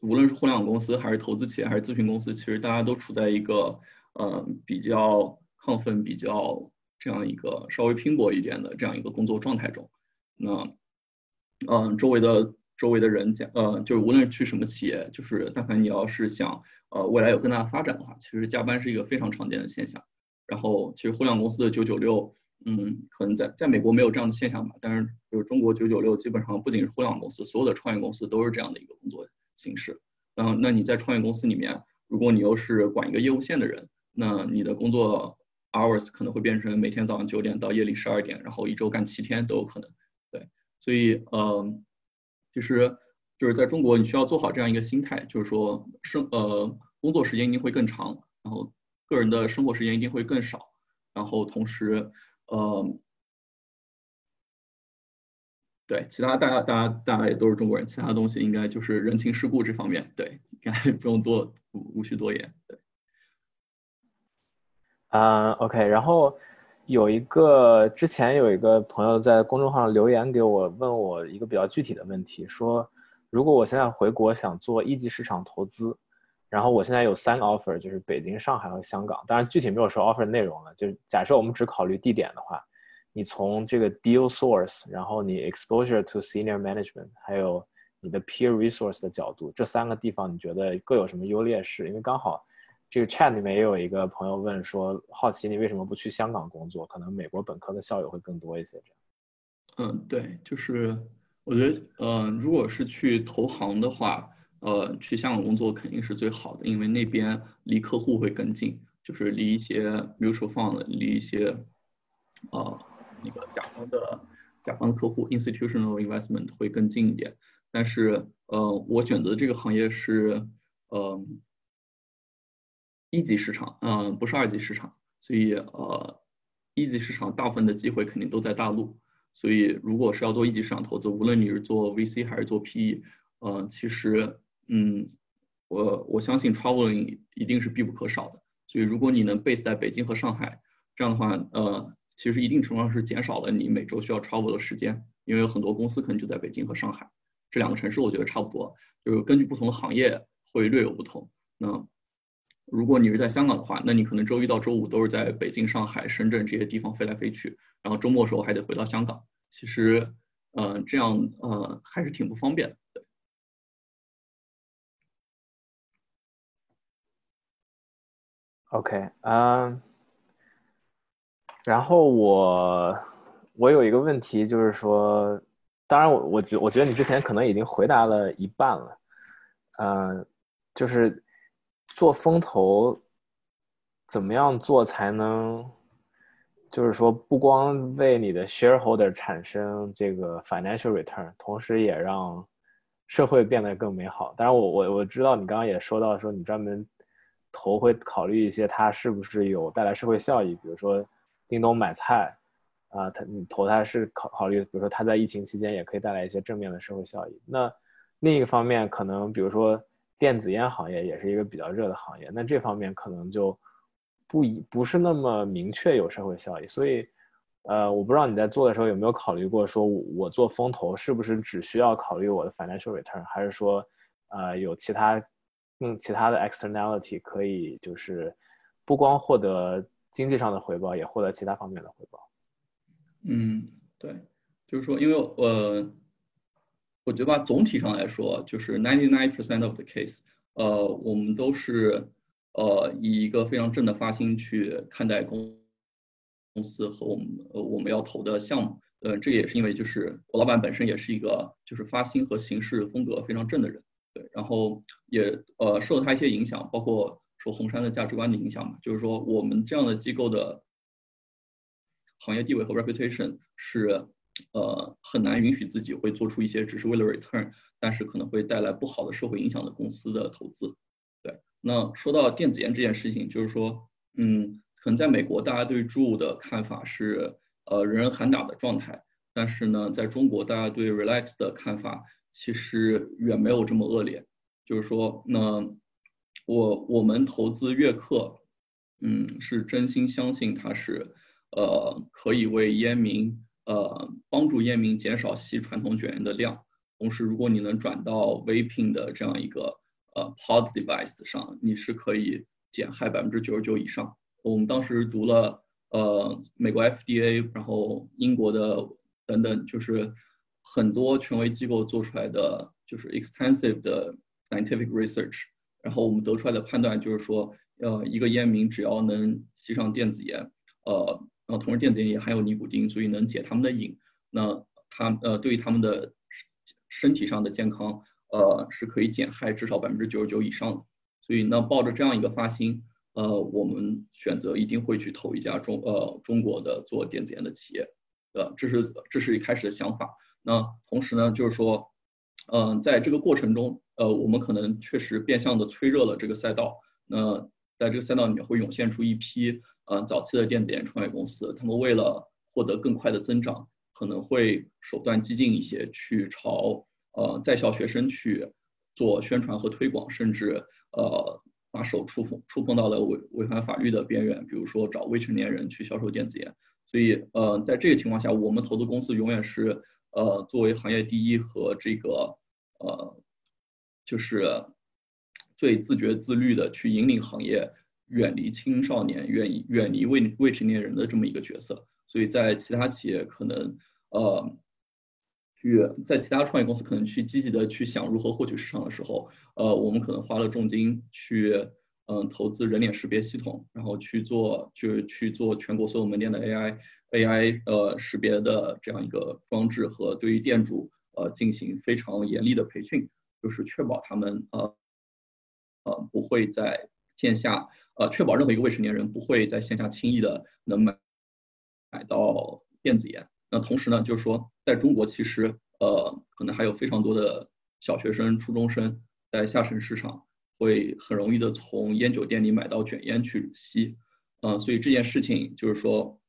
无论是互联网公司，还是投资企业，还是咨询公司，其实大家都处在一个呃比较亢奋、比较这样一个稍微拼搏一点的这样一个工作状态中。那，嗯，周围的周围的人讲，呃，就是无论去什么企业，就是但凡你要是想呃未来有更大的发展的话，其实加班是一个非常常见的现象。然后，其实互联网公司的九九六，嗯，可能在在美国没有这样的现象吧。但是，就是中国九九六，基本上不仅是互联网公司，所有的创业公司都是这样的一个工作形式。嗯，那你在创业公司里面，如果你又是管一个业务线的人，那你的工作 hours 可能会变成每天早上九点到夜里十二点，然后一周干七天都有可能。对，所以，呃，其实就是在中国，你需要做好这样一个心态，就是说生呃工作时间一定会更长，然后。个人的生活时间一定会更少，然后同时，呃，对，其他大家大家大家也都是中国人，其他东西应该就是人情世故这方面，对，应该 不用多无需多言，对。啊，OK，然后有一个之前有一个朋友在公众号留言给我，问我一个比较具体的问题，说如果我现在回国想做一级市场投资。然后我现在有三个 offer，就是北京、上海和香港。当然具体没有说 offer 内容了。就假设我们只考虑地点的话，你从这个 deal source，然后你 exposure to senior management，还有你的 peer resource 的角度，这三个地方你觉得各有什么优劣势？因为刚好这个 chat 里面也有一个朋友问说，好奇你为什么不去香港工作？可能美国本科的校友会更多一些。这样。嗯，对，就是我觉得，呃，如果是去投行的话。呃，去香港工作肯定是最好的，因为那边离客户会更近，就是离一些 mutual fund，离一些呃那个甲方的甲方的客户 institutional investment 会更近一点。但是呃，我选择这个行业是呃一级市场，嗯，不是二级市场，所以呃一级市场大部分的机会肯定都在大陆。所以如果是要做一级市场投资，无论你是做 VC 还是做 PE，呃，其实。嗯，我我相信 traveling 一定是必不可少的，所以如果你能 base 在北京和上海，这样的话，呃，其实一定程度上是减少了你每周需要 travel 的时间，因为有很多公司可能就在北京和上海这两个城市，我觉得差不多，就是根据不同的行业会略有不同。那如果你是在香港的话，那你可能周一到周五都是在北京、上海、深圳这些地方飞来飞去，然后周末的时候还得回到香港，其实，呃，这样呃还是挺不方便的。对 OK，嗯，然后我我有一个问题，就是说，当然我我觉我觉得你之前可能已经回答了一半了，呃，就是做风投，怎么样做才能，就是说不光为你的 shareholder 产生这个 financial return，同时也让社会变得更美好。当然，我我我知道你刚刚也说到说你专门投会考虑一些它是不是有带来社会效益，比如说叮咚买菜。啊，它你投它是考考虑，比如说它在疫情期间也可以带来一些正面的社会效益。那另一个方面，可能比如说电子烟行业也是一个比较热的行业，那这方面可能就不一不是那么明确有社会效益。所以，呃，我不知道你在做的时候有没有考虑过，说我做风投是不是只需要考虑我的 financial return，还是说，呃，有其他嗯其他的 externality 可以就是不光获得经济上的回报，也获得其他方面的回报。嗯，对，就是说，因为呃，我觉得吧，总体上来说，就是 ninety nine percent of the case，呃，我们都是呃以一个非常正的发心去看待公公司和我们呃我们要投的项目，呃，这也是因为就是我老板本身也是一个就是发心和行事风格非常正的人，对，然后也呃受他一些影响，包括受红杉的价值观的影响嘛，就是说我们这样的机构的。行业地位和 reputation 是，呃，很难允许自己会做出一些只是为了 return，但是可能会带来不好的社会影响的公司的投资。对，那说到电子烟这件事情，就是说，嗯，可能在美国大家对猪的看法是，呃，人人喊打的状态，但是呢，在中国大家对 relax 的看法其实远没有这么恶劣。就是说，那我我们投资悦客，嗯，是真心相信它是。呃，可以为烟民，呃，帮助烟民减少吸传统卷烟的量。同时，如果你能转到 vaping 的这样一个呃 pod device 上，你是可以减害百分之九十九以上。我们当时读了呃美国 FDA，然后英国的等等，就是很多权威机构做出来的就是 extensive 的 scientific research，然后我们得出来的判断就是说，呃，一个烟民只要能吸上电子烟，呃。然后同时电子烟也含有尼古丁，所以能解他们的瘾。那他呃对于他们的身体上的健康，呃是可以减害至少百分之九十九以上的。所以呢，抱着这样一个发心，呃，我们选择一定会去投一家中呃中国的做电子烟的企业。呃，这是这是一开始的想法。那同时呢，就是说，嗯，在这个过程中，呃，我们可能确实变相的催热了这个赛道。那在这个赛道里面会涌现出一批。呃，早期的电子烟创业公司，他们为了获得更快的增长，可能会手段激进一些，去朝呃在校学生去做宣传和推广，甚至呃把手触碰触碰到了违违反法律的边缘，比如说找未成年人去销售电子烟。所以呃，在这个情况下，我们投资公司永远是呃作为行业第一和这个呃就是最自觉自律的去引领行业。远离青少年，远远离未未成年人的这么一个角色，所以在其他企业可能，呃，去在其他创业公司可能去积极的去想如何获取市场的时候，呃，我们可能花了重金去，嗯，投资人脸识别系统，然后去做，就去做全国所有门店的 AI AI 呃识别的这样一个装置和对于店主呃进行非常严厉的培训，就是确保他们呃呃不会在线下。呃，确保任何一个未成年人不会在线下轻易的能买买到电子烟。那同时呢，就是说，在中国其实呃，可能还有非常多的小学生、初中生在下沉市场会很容易的从烟酒店里买到卷烟去吸。嗯，所以这件事情就是说，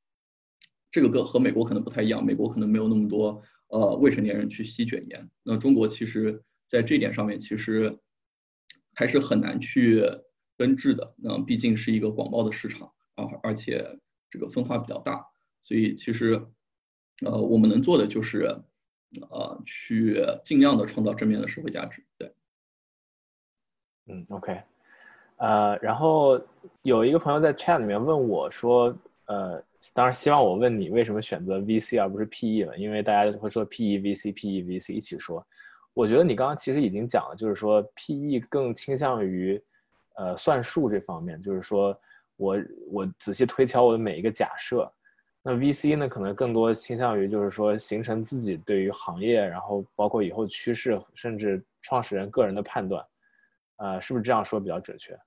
这个个和美国可能不太一样，美国可能没有那么多呃未成年人去吸卷烟。那中国其实在这点上面，其实还是很难去。根治的，那毕竟是一个广袤的市场啊，而且这个分化比较大，所以其实，呃，我们能做的就是，呃，去尽量的创造正面的社会价值。对，嗯，OK，呃，然后有一个朋友在 chat 里面问我说，呃，当然希望我问你为什么选择 VC 而不是 PE 了，因为大家会说 PE VC PE VC 一起说，我觉得你刚刚其实已经讲了，就是说 PE 更倾向于。呃，算术这方面，就是说我我仔细推敲我的每一个假设。那 VC 呢，可能更多倾向于就是说形成自己对于行业，然后包括以后趋势，甚至创始人个人的判断。呃，是不是这样说比较准确？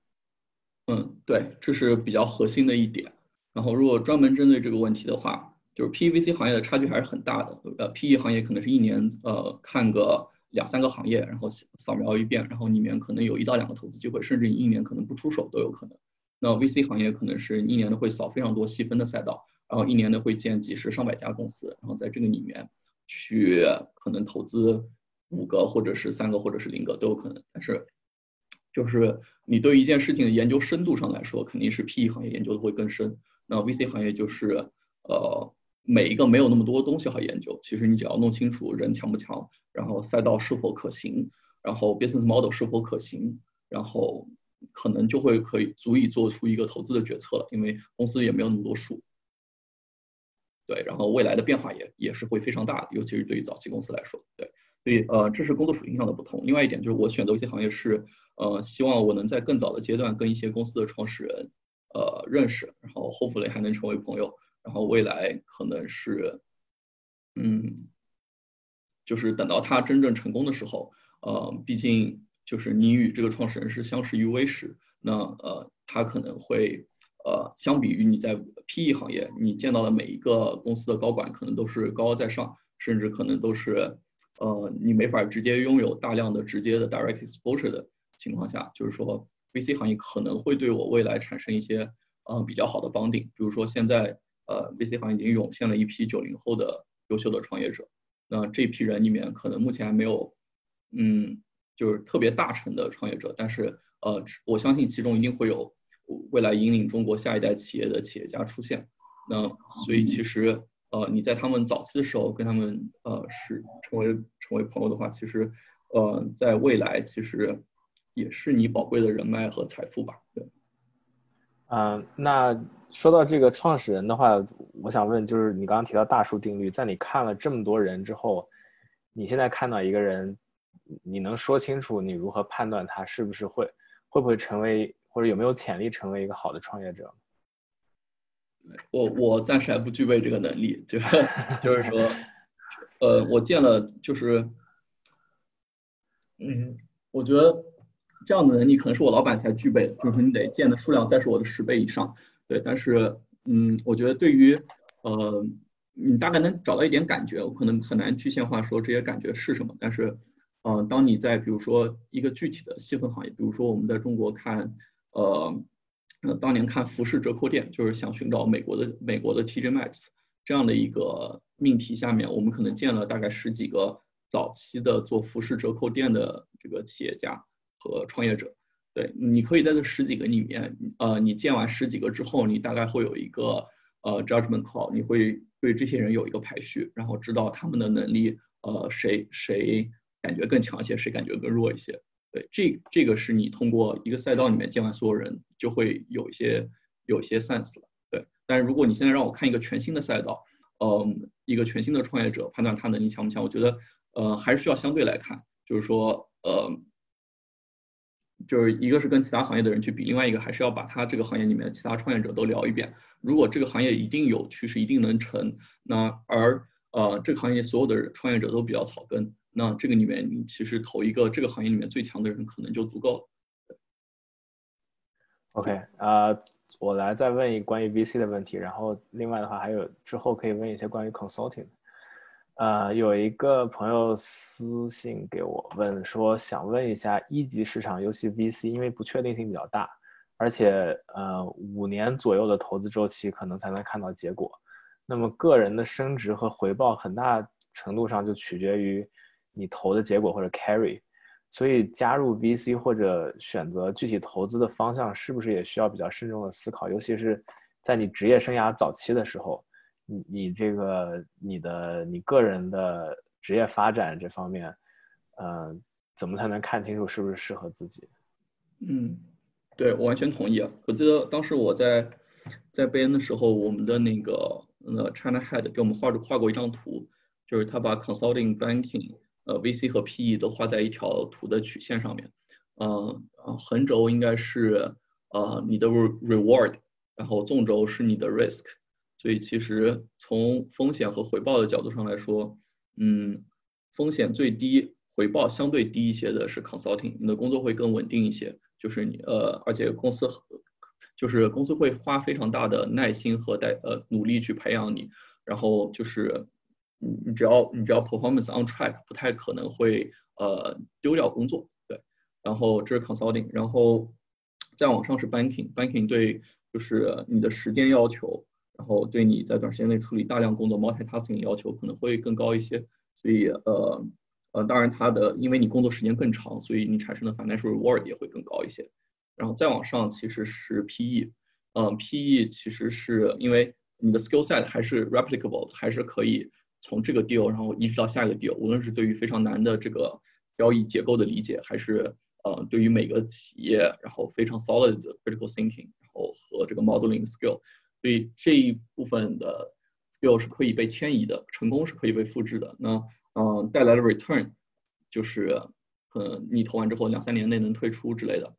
嗯，对，这是比较核心的一点。然后，如果专门针对这个问题的话，就是 PVC 行业的差距还是很大的。呃，PE 行业可能是一年呃看个两三个行业，然后扫描一遍，然后里面可能有一到两个投资机会，甚至你一年可能不出手都有可能。那 VC 行业可能是一年的会扫非常多细分的赛道，然后一年的会建几十上百家公司，然后在这个里面去可能投资五个或者是三个或者是零个都有可能。但是就是你对一件事情的研究深度上来说，肯定是 PE 行业研究的会更深。那 VC 行业就是呃每一个没有那么多东西好研究，其实你只要弄清楚人强不强，然后赛道是否可行，然后 business model 是否可行，然后。可能就会可以足以做出一个投资的决策了，因为公司也没有那么多数。对，然后未来的变化也也是会非常大的，尤其是对于早期公司来说。对，所以呃，这是工作属性上的不同。另外一点就是我选择一些行业是呃，希望我能在更早的阶段跟一些公司的创始人呃认识，然后 hopefully 还能成为朋友，然后未来可能是嗯，就是等到他真正成功的时候，呃，毕竟。就是你与这个创始人是相识于微时，那呃，他可能会呃，相比于你在 PE 行业，你见到的每一个公司的高管，可能都是高高在上，甚至可能都是呃，你没法直接拥有大量的直接的 direct exposure 的情况下，就是说 VC 行业可能会对我未来产生一些呃比较好的绑定，比如说现在呃 VC 行业已经涌现了一批九零后的优秀的创业者，那这批人里面可能目前还没有嗯。就是特别大成的创业者，但是呃，我相信其中一定会有未来引领中国下一代企业的企业家出现。那所以其实呃，你在他们早期的时候跟他们呃是成为成为朋友的话，其实呃，在未来其实也是你宝贵的人脉和财富吧。对。嗯，那说到这个创始人的话，我想问，就是你刚刚提到大数定律，在你看了这么多人之后，你现在看到一个人。你能说清楚你如何判断他是不是会会不会成为或者有没有潜力成为一个好的创业者？我我暂时还不具备这个能力，就就是说，呃，我见了就是，嗯，我觉得这样的能力可能是我老板才具备的，就是你得见的数量再是我的十倍以上，对。但是，嗯，我觉得对于呃，你大概能找到一点感觉，我可能很难具象化说这些感觉是什么，但是。嗯，当你在比如说一个具体的细分行业，比如说我们在中国看，呃，当年看服饰折扣店，就是想寻找美国的美国的 TJ Max 这样的一个命题下面，我们可能见了大概十几个早期的做服饰折扣店的这个企业家和创业者。对，你可以在这十几个里面，呃，你建完十几个之后，你大概会有一个呃 judgment call，你会对这些人有一个排序，然后知道他们的能力，呃，谁谁。感觉更强一些，谁感觉更弱一些？对，这这个是你通过一个赛道里面见完所有人，就会有一些有些 sense 了。对，但是如果你现在让我看一个全新的赛道，嗯，一个全新的创业者，判断他能力强不强，我觉得，呃，还是需要相对来看，就是说，呃，就是一个是跟其他行业的人去比，另外一个还是要把他这个行业里面其他创业者都聊一遍。如果这个行业一定有趋势，一定能成，那而呃，这个行业所有的创业者都比较草根。那这个里面，你其实投一个这个行业里面最强的人，可能就足够了。OK，啊，我来再问一关于 VC 的问题，然后另外的话还有之后可以问一些关于 consulting。呃，有一个朋友私信给我问说，想问一下一级市场，尤其 VC，因为不确定性比较大，而且呃五年左右的投资周期可能才能看到结果，那么个人的升值和回报很大程度上就取决于。你投的结果或者 carry，所以加入 VC 或者选择具体投资的方向，是不是也需要比较慎重的思考？尤其是在你职业生涯早期的时候，你你这个你的你个人的职业发展这方面，呃，怎么才能看清楚是不是适合自己？嗯，对我完全同意啊！我记得当时我在在贝恩的时候，我们的那个呃 China Head 给我们画画过一张图，就是他把 consulting banking 呃，VC 和 PE 都画在一条图的曲线上面，呃，横轴应该是呃你的 reward，然后纵轴是你的 risk，所以其实从风险和回报的角度上来说，嗯，风险最低，回报相对低一些的是 consulting，你的工作会更稳定一些，就是你呃，而且公司就是公司会花非常大的耐心和代呃努力去培养你，然后就是你你只要你只要 performance on track，不太可能会呃丢掉工作，对，然后这是 consulting，然后再往上是 banking，banking 对就是你的时间要求。然后对你在短时间内处理大量工作 multitasking 要求可能会更高一些，所以呃呃，当然它的因为你工作时间更长，所以你产生的 financial reward 也会更高一些。然后再往上其实是 PE，嗯，PE 其实是因为你的 skill set 还是 replicable，还是可以从这个 deal 然后一直到下一个 deal，无论是对于非常难的这个交易结构的理解，还是呃对于每个企业然后非常 solid 的 critical thinking，然后和这个 modeling skill。所以这一部分的 skill 是可以被迁移的，成功是可以被复制的。那嗯，带来的 return 就是呃，你投完之后两三年内能退出之类的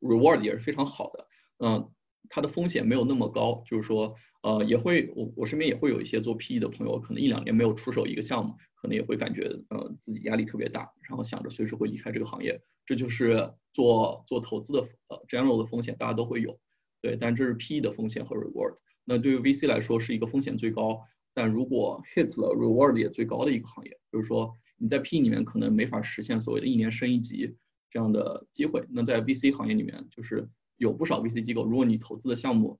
，reward 也是非常好的。嗯，它的风险没有那么高，就是说呃，也会我我身边也会有一些做 PE 的朋友，可能一两年没有出手一个项目，可能也会感觉呃自己压力特别大，然后想着随时会离开这个行业。这就是做做投资的呃 general 的风险，大家都会有。对，但这是 PE 的风险和 reward。那对于 VC 来说是一个风险最高，但如果 hit 了 reward 也最高的一个行业。就是说你在 PE 里面可能没法实现所谓的一年升一级这样的机会。那在 VC 行业里面，就是有不少 VC 机构，如果你投资的项目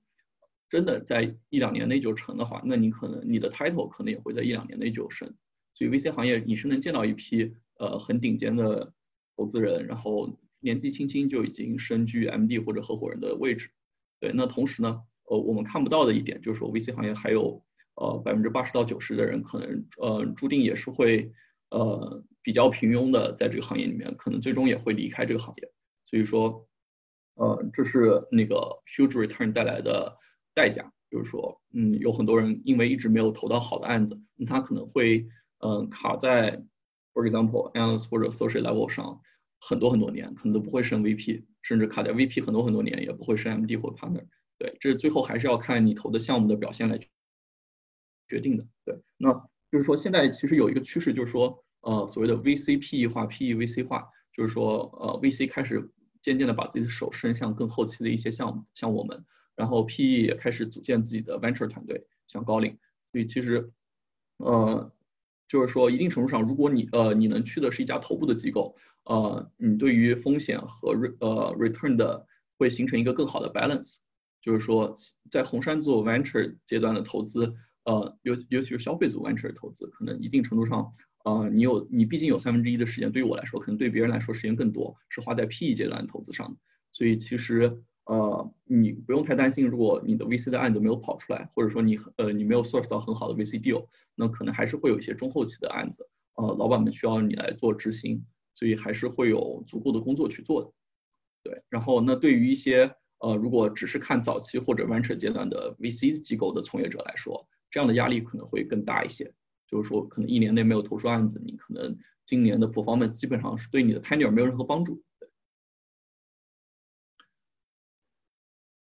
真的在一两年内就成的话，那你可能你的 title 可能也会在一两年内就升。所以 VC 行业你是能见到一批呃很顶尖的投资人，然后年纪轻轻就已经身居 MD 或者合伙人的位置。对，那同时呢，呃，我们看不到的一点就是说，VC 行业还有呃百分之八十到九十的人可能呃注定也是会呃比较平庸的，在这个行业里面，可能最终也会离开这个行业。所以说，呃，这是那个 huge return 带来的代价，就是说，嗯，有很多人因为一直没有投到好的案子，那他可能会嗯卡在，for example analyst 或者 associate level 上。很多很多年，可能都不会升 VP，甚至卡在 VP 很多很多年也不会升 MD 或 Partner。对，这最后还是要看你投的项目的表现来决定的。对，那就是说现在其实有一个趋势，就是说，呃，所谓的 VC PE 化，PE VC 化，就是说，呃，VC 开始渐渐的把自己的手伸向更后期的一些项目，像我们，然后 PE 也开始组建自己的 Venture 团队，像高瓴。所以其实，呃。就是说，一定程度上，如果你呃你能去的是一家头部的机构，呃，你对于风险和呃 return 的会形成一个更好的 balance。就是说，在红杉做 venture 阶段的投资，呃，尤尤其是消费组 venture 投资，可能一定程度上，呃，你有你毕竟有三分之一的时间，对于我来说，可能对别人来说时间更多，是花在 PE 阶段的投资上。所以其实。呃，你不用太担心，如果你的 VC 的案子没有跑出来，或者说你呃你没有 source 到很好的 VC deal，那可能还是会有一些中后期的案子，呃，老板们需要你来做执行，所以还是会有足够的工作去做的。对，然后那对于一些呃如果只是看早期或者 venture 阶段的 VC 机构的从业者来说，这样的压力可能会更大一些，就是说可能一年内没有投出案子，你可能今年的 performance 基本上是对你的 tenure 没有任何帮助。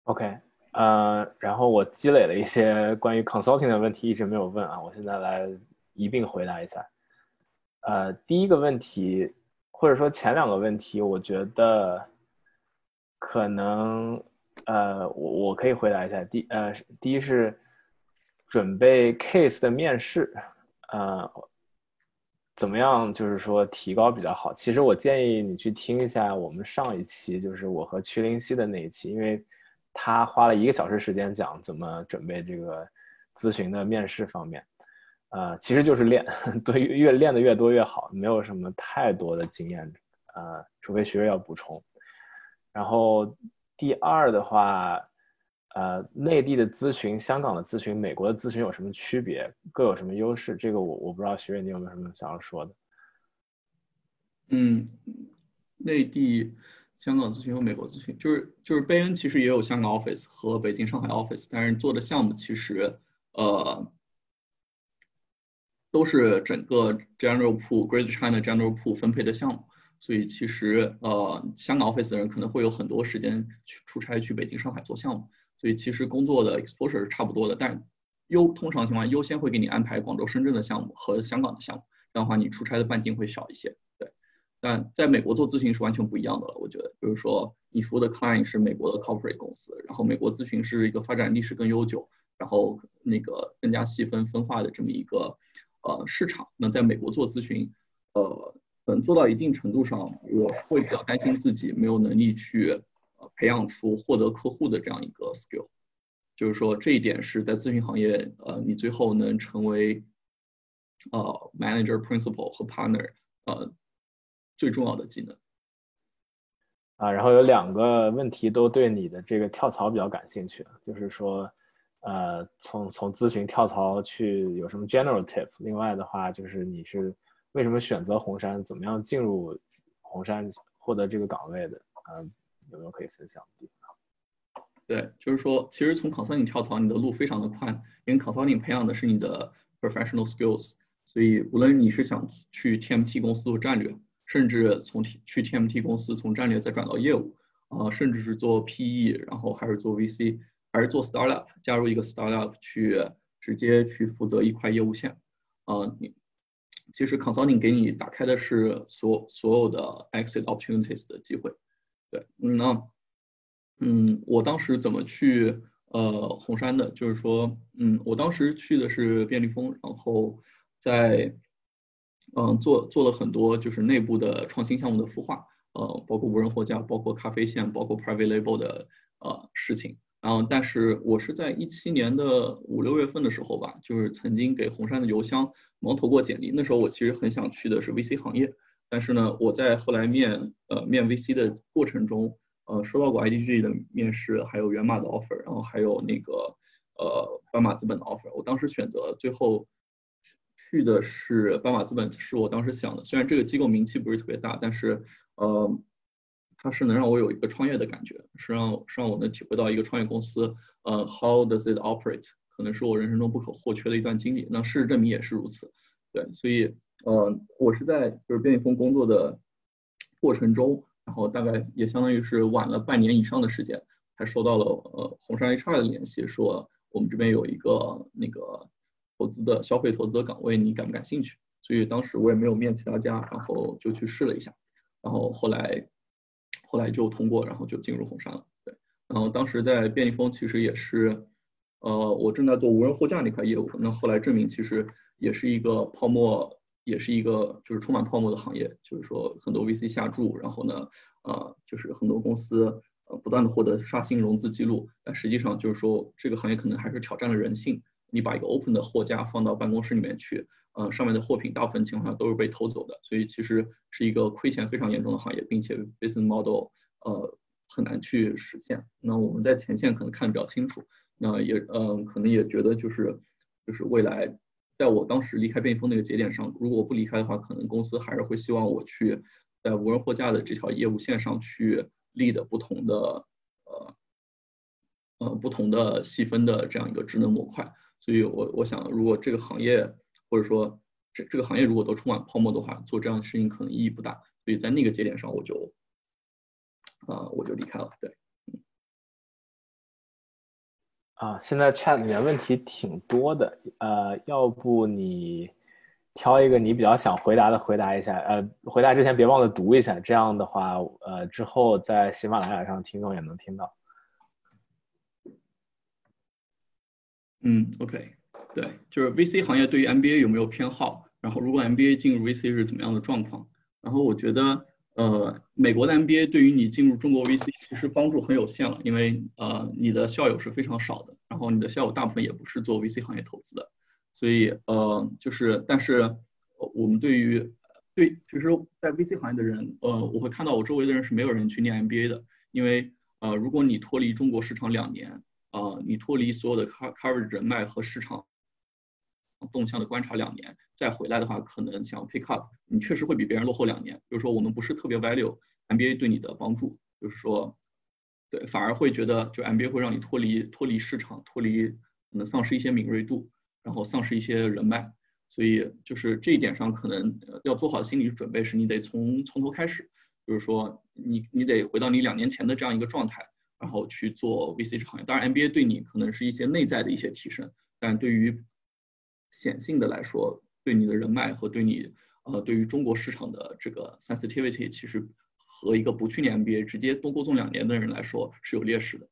OK，呃，然后我积累了一些关于 consulting 的问题，一直没有问啊，我现在来一并回答一下。呃，第一个问题，或者说前两个问题，我觉得可能，呃，我我可以回答一下。第呃，第一是准备 case 的面试，呃，怎么样？就是说提高比较好。其实我建议你去听一下我们上一期，就是我和曲灵溪的那一期，因为。他花了一个小时时间讲怎么准备这个咨询的面试方面，呃，其实就是练，对，越练的越多越好，没有什么太多的经验，呃，除非学员要补充。然后第二的话，呃，内地的咨询、香港的咨询、美国的咨询有什么区别？各有什么优势？这个我我不知道，学员你有没有什么想要说的？嗯，内地。香港咨询和美国咨询，就是就是贝恩其实也有香港 office 和北京、上海 office，但是做的项目其实呃都是整个 general pool Great China general pool 分配的项目，所以其实呃香港 office 的人可能会有很多时间去出差去北京、上海做项目，所以其实工作的 exposure 是差不多的，但优通常情况优先会给你安排广州、深圳的项目和香港的项目，这样的话你出差的半径会小一些，但在美国做咨询是完全不一样的了。我觉得，比如说你服务的 client 是美国的 corporate 公司，然后美国咨询是一个发展历史更悠久，然后那个更加细分分化的这么一个呃市场。那在美国做咨询，呃，能做到一定程度上，我会比较担心自己没有能力去呃培养出获得客户的这样一个 skill。就是说这一点是在咨询行业，呃，你最后能成为呃 manager、principal 和 partner，呃。最重要的技能啊，然后有两个问题都对你的这个跳槽比较感兴趣，就是说，呃，从从咨询跳槽去有什么 general tip？另外的话，就是你是为什么选择红杉，怎么样进入红杉获得这个岗位的？嗯，有没有可以分享的地方？对，就是说，其实从 consulting 跳槽，你的路非常的宽，因为 consulting 培养的是你的 professional skills，所以无论你是想去 TMT 公司做战略。甚至从去 TMT 公司，从战略再转到业务，啊，甚至是做 PE，然后还是做 VC，还是做 startup，加入一个 startup 去直接去负责一块业务线，啊，你其实 consulting 给你打开的是所所有的 exit opportunities 的机会，对，那，嗯，我当时怎么去呃红杉的？就是说，嗯，我当时去的是便利蜂，然后在。嗯，做做了很多就是内部的创新项目的孵化，呃，包括无人货架，包括咖啡线，包括 private label 的呃事情。然后，但是我是在一七年的五六月份的时候吧，就是曾经给红杉的邮箱蒙投过简历。那时候我其实很想去的是 VC 行业，但是呢，我在后来面呃面 VC 的过程中，呃，收到过 IDG 的面试，还有源码的 offer，然后还有那个呃斑马资本的 offer。我当时选择最后。去的是斑马资本，是我当时想的。虽然这个机构名气不是特别大，但是呃，它是能让我有一个创业的感觉，是让是让我能体会到一个创业公司呃 how does it operate，可能是我人生中不可或缺的一段经历。那事实证明也是如此。对，所以呃，我是在就是便利蜂工作的过程中，然后大概也相当于是晚了半年以上的时间，才收到了呃红杉 HR 的联系，说我们这边有一个那个。投资的消费投资的岗位，你感不感兴趣？所以当时我也没有面其他家，然后就去试了一下，然后后来后来就通过，然后就进入红杉了。对，然后当时在便利蜂其实也是，呃，我正在做无人货架那块业务。那后来证明其实也是一个泡沫，也是一个就是充满泡沫的行业，就是说很多 VC 下注，然后呢，呃，就是很多公司呃不断的获得刷新融资记录，但实际上就是说这个行业可能还是挑战了人性。你把一个 open 的货架放到办公室里面去，呃，上面的货品大部分情况下都是被偷走的，所以其实是一个亏钱非常严重的行业，并且 business model 呃很难去实现。那我们在前线可能看的比较清楚，那也嗯可能也觉得就是就是未来在我当时离开便利蜂那个节点上，如果我不离开的话，可能公司还是会希望我去在无人货架的这条业务线上去立的不同的呃呃不同的细分的这样一个智能模块。所以，我我想，如果这个行业或者说这这个行业如果都充满泡沫的话，做这样的事情可能意义不大。所以在那个节点上，我就啊，我就离开了。对，啊，现在 chat 里面问题挺多的，呃，要不你挑一个你比较想回答的回答一下，呃，回答之前别忘了读一下，这样的话，呃，之后在喜马拉雅上听众也能听到。嗯，OK，对，就是 VC 行业对于 MBA 有没有偏好？然后如果 MBA 进入 VC 是怎么样的状况？然后我觉得，呃，美国的 MBA 对于你进入中国 VC 其实帮助很有限了，因为呃，你的校友是非常少的，然后你的校友大部分也不是做 VC 行业投资的，所以呃，就是，但是我们对于对，其实，在 VC 行业的人，呃，我会看到我周围的人是没有人去念 MBA 的，因为呃，如果你脱离中国市场两年。呃，你脱离所有的 cover 人脉和市场动向的观察两年，再回来的话，可能想 pick up，你确实会比别人落后两年。比如说，我们不是特别 value MBA 对你的帮助，就是说，对，反而会觉得就 MBA 会让你脱离脱离市场，脱离可能丧失一些敏锐度，然后丧失一些人脉。所以就是这一点上，可能要做好心理准备，是你得从从头开始，就是说，你你得回到你两年前的这样一个状态。然后去做 VC 这行业，当然 MBA 对你可能是一些内在的一些提升，但对于显性的来说，对你的人脉和对你呃，对于中国市场的这个 sensitivity，其实和一个不去年 MBA 直接多过重两年的人来说是有劣势的。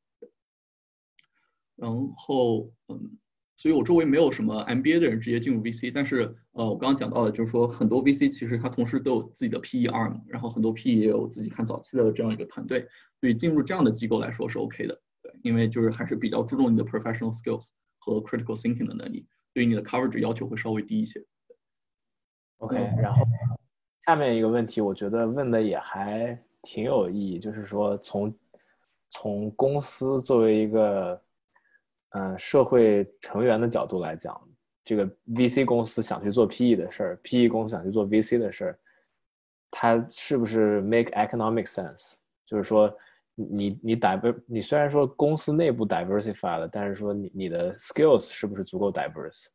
然后，嗯，所以我周围没有什么 MBA 的人直接进入 VC，但是，呃，我刚刚讲到的，就是说很多 VC 其实它同时都有自己的 PE arm，然后很多 PE 也有自己看早期的这样一个团队，所以进入这样的机构来说是 OK 的，对，因为就是还是比较注重你的 professional skills 和 critical thinking 的能力，对于你的 coverage 要求会稍微低一些。OK，然后下面一个问题，我觉得问的也还挺有意义，就是说从从公司作为一个嗯，社会成员的角度来讲，这个 VC 公司想去做 PE 的事儿，PE 公司想去做 VC 的事儿，它是不是 make economic sense？就是说，你你 diver，你虽然说公司内部 diversify 了，但是说你你的 skills 是不是足够 diverse？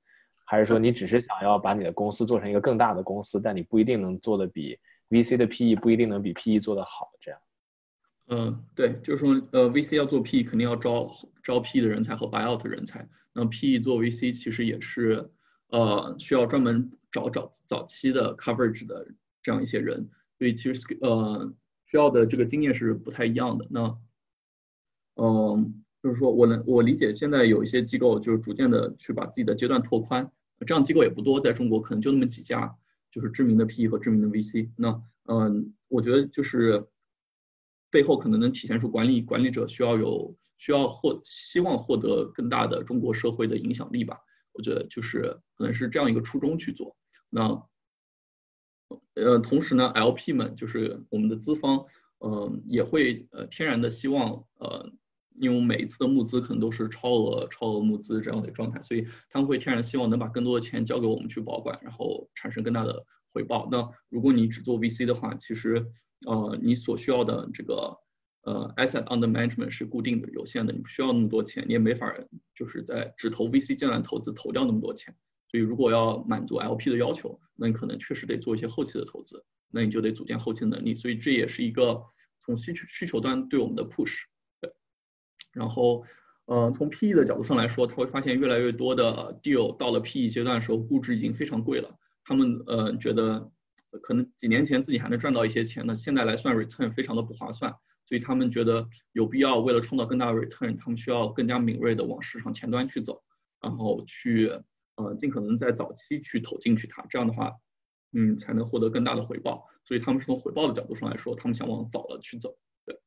还是说你只是想要把你的公司做成一个更大的公司，但你不一定能做的比 VC 的 PE 不一定能比 PE 做的好，这样？嗯，对，就是说，呃，VC 要做 PE，肯定要招招 PE 的人才和 buyout 人才。那 PE 做 VC 其实也是，呃，需要专门找找早期的 coverage 的这样一些人。所以其实呃，需要的这个经验是不太一样的。那，嗯，就是说我能我理解，现在有一些机构就是逐渐的去把自己的阶段拓宽，这样机构也不多，在中国可能就那么几家，就是知名的 PE 和知名的 VC。那，嗯，我觉得就是。背后可能能体现出管理管理者需要有需要获希望获得更大的中国社会的影响力吧，我觉得就是可能是这样一个初衷去做。那呃，同时呢，LP 们就是我们的资方，嗯，也会呃天然的希望呃，因为每一次的募资可能都是超额超额募资这样的状态，所以他们会天然希望能把更多的钱交给我们去保管，然后产生更大的回报。那如果你只做 VC 的话，其实。呃，你所需要的这个呃 asset under management 是固定的、有限的，你不需要那么多钱，你也没法就是在只投 VC 阶段投资投掉那么多钱。所以如果要满足 LP 的要求，那你可能确实得做一些后期的投资，那你就得组建后期能力。所以这也是一个从需求需求端对我们的 push。对，然后呃，从 PE 的角度上来说，他会发现越来越多的 deal 到了 PE 阶段的时候，估值已经非常贵了，他们呃觉得。可能几年前自己还能赚到一些钱呢，现在来算 return 非常的不划算，所以他们觉得有必要为了创造更大的 return，他们需要更加敏锐的往市场前端去走，然后去呃尽可能在早期去投进去它，这样的话，嗯才能获得更大的回报。所以他们是从回报的角度上来说，他们想往早了去走。对。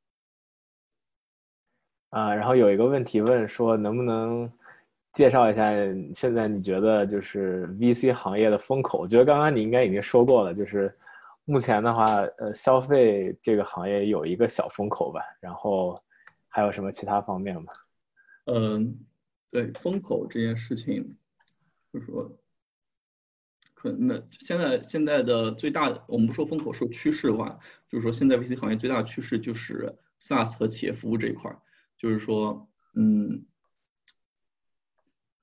啊，然后有一个问题问说，能不能？介绍一下，现在你觉得就是 VC 行业的风口？我觉得刚刚你应该已经说过了，就是目前的话，呃，消费这个行业有一个小风口吧。然后还有什么其他方面吗？嗯，对，风口这件事情，就是说，可能现在现在的最大，我们不说风口，说趋势的话，就是说现在 VC 行业最大的趋势就是 SaaS 和企业服务这一块儿，就是说，嗯。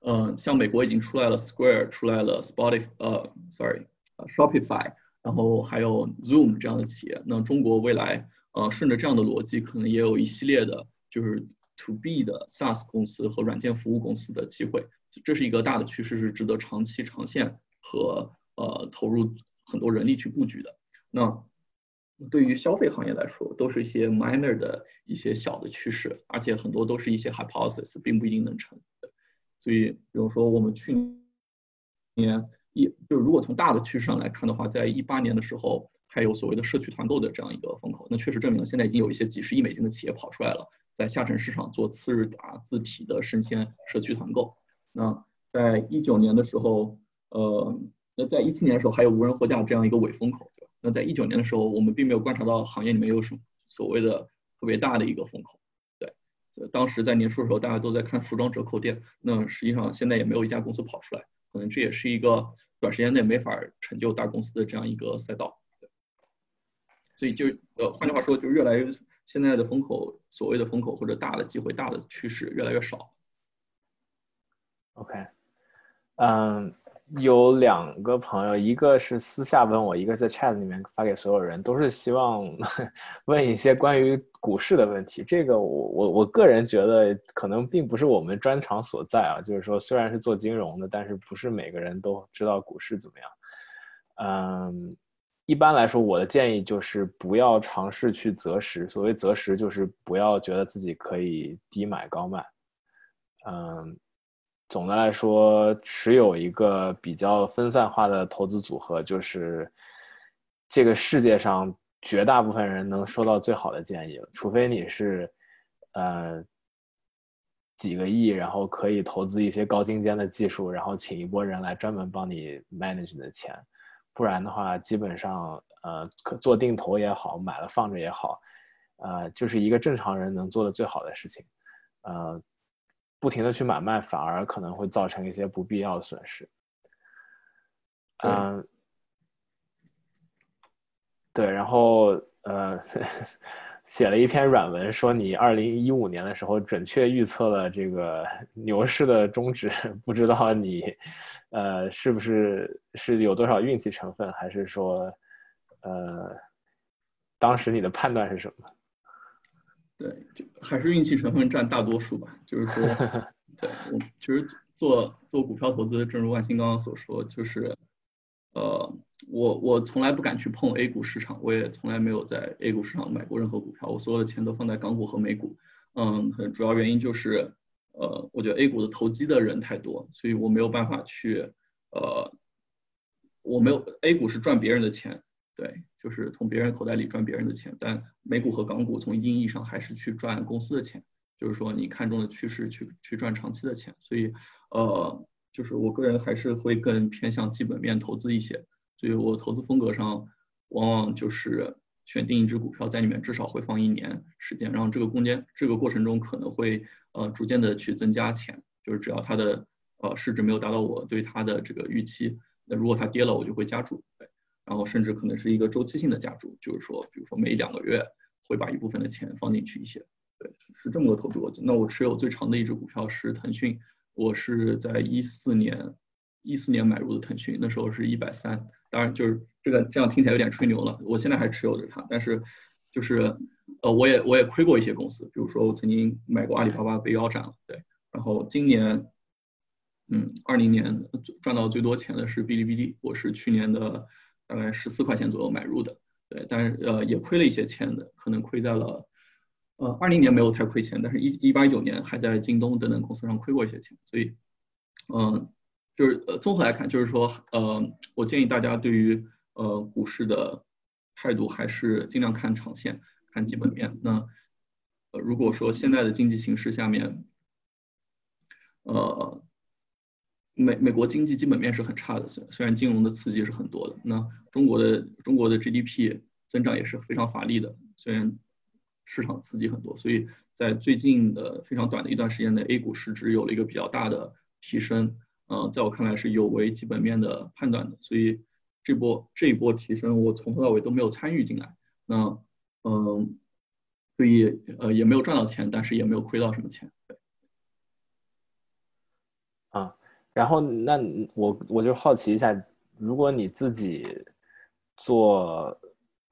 嗯，像美国已经出来了，Square 出来了，Spotify 呃，sorry，Shopify，然后还有 Zoom 这样的企业。那中国未来呃，顺着这样的逻辑，可能也有一系列的，就是 To B 的 SaaS 公司和软件服务公司的机会。这是一个大的趋势，是值得长期长线和呃投入很多人力去布局的。那对于消费行业来说，都是一些 minor 的一些小的趋势，而且很多都是一些 hypothesis，并不一定能成。所以，比如说我们去年一，就是如果从大的趋势上来看的话，在一八年的时候，还有所谓的社区团购的这样一个风口，那确实证明了现在已经有一些几十亿美金的企业跑出来了，在下沉市场做次日达字体的生鲜社区团购。那在一九年的时候，呃，那在一七年的时候还有无人货架这样一个伪风口，对吧？那在一九年的时候，我们并没有观察到行业里面有什么所谓的特别大的一个风口。当时在年初的时候，大家都在看服装折扣店，那实际上现在也没有一家公司跑出来，可能这也是一个短时间内没法成就大公司的这样一个赛道。所以就呃，换句话说，就越来越现在的风口，所谓的风口或者大的机会、大的趋势越来越少。OK，嗯。有两个朋友，一个是私下问我，一个在 chat 里面发给所有人，都是希望 问一些关于股市的问题。这个我我我个人觉得可能并不是我们专长所在啊，就是说虽然是做金融的，但是不是每个人都知道股市怎么样。嗯，一般来说，我的建议就是不要尝试去择时。所谓择时，就是不要觉得自己可以低买高卖。嗯，总的来说，持有一个比较分散化的投资组合，就是这个世界上绝大部分人能收到最好的建议了。除非你是，呃，几个亿，然后可以投资一些高精尖的技术，然后请一波人来专门帮你 manage 你的钱。不然的话，基本上，呃，可做定投也好，买了放着也好，呃，就是一个正常人能做的最好的事情，呃，不停的去买卖，反而可能会造成一些不必要的损失。嗯，对，然后，呃。写了一篇软文，说你二零一五年的时候准确预测了这个 牛市的终止，不知道你，呃，是不是是有多少运气成分，还是说，呃，当时你的判断是什么？对，就还是运气成分占大多数吧。就是说，对我其实做做股票投资，正如万鑫刚刚所说，就是，呃。我我从来不敢去碰 A 股市场，我也从来没有在 A 股市场买过任何股票，我所有的钱都放在港股和美股。嗯，主要原因就是，呃，我觉得 A 股的投机的人太多，所以我没有办法去，呃，我没有 A 股是赚别人的钱，对，就是从别人口袋里赚别人的钱，但美股和港股从一定意义上还是去赚公司的钱，就是说你看中的趋势去去赚长期的钱，所以，呃，就是我个人还是会更偏向基本面投资一些。所以我投资风格上，往往就是选定一只股票，在里面至少会放一年时间，然后这个空间这个过程中可能会呃逐渐的去增加钱，就是只要它的呃市值没有达到我对它的这个预期，那如果它跌了，我就会加注，然后甚至可能是一个周期性的加注，就是说，比如说每两个月会把一部分的钱放进去一些，对，是这么个投资逻辑。那我持有最长的一只股票是腾讯，我是在一四年一四年买入的腾讯，那时候是一百三。当然，就是这个这样听起来有点吹牛了。我现在还持有着它，但是就是呃，我也我也亏过一些公司，比如说我曾经买过阿里巴巴被腰斩了，对。然后今年，嗯，二零年赚到最多钱的是哔哩哔哩，我是去年的大概十四块钱左右买入的，对。但是呃，也亏了一些钱的，可能亏在了呃二零年没有太亏钱，但是一一八一九年还在京东等等公司上亏过一些钱，所以嗯。就是呃，综合来看，就是说，呃，我建议大家对于呃股市的态度还是尽量看长线，看基本面。那呃，如果说现在的经济形势下面，呃，美美国经济基本面是很差的，虽虽然金融的刺激是很多的，那中国的中国的 GDP 增长也是非常乏力的，虽然市场刺激很多，所以在最近的非常短的一段时间内，A 股市值有了一个比较大的提升。呃，在我看来是有违基本面的判断的，所以这波这一波提升我从头到尾都没有参与进来。那嗯，所以呃也没有赚到钱，但是也没有亏到什么钱。对。啊，然后那我我就好奇一下，如果你自己做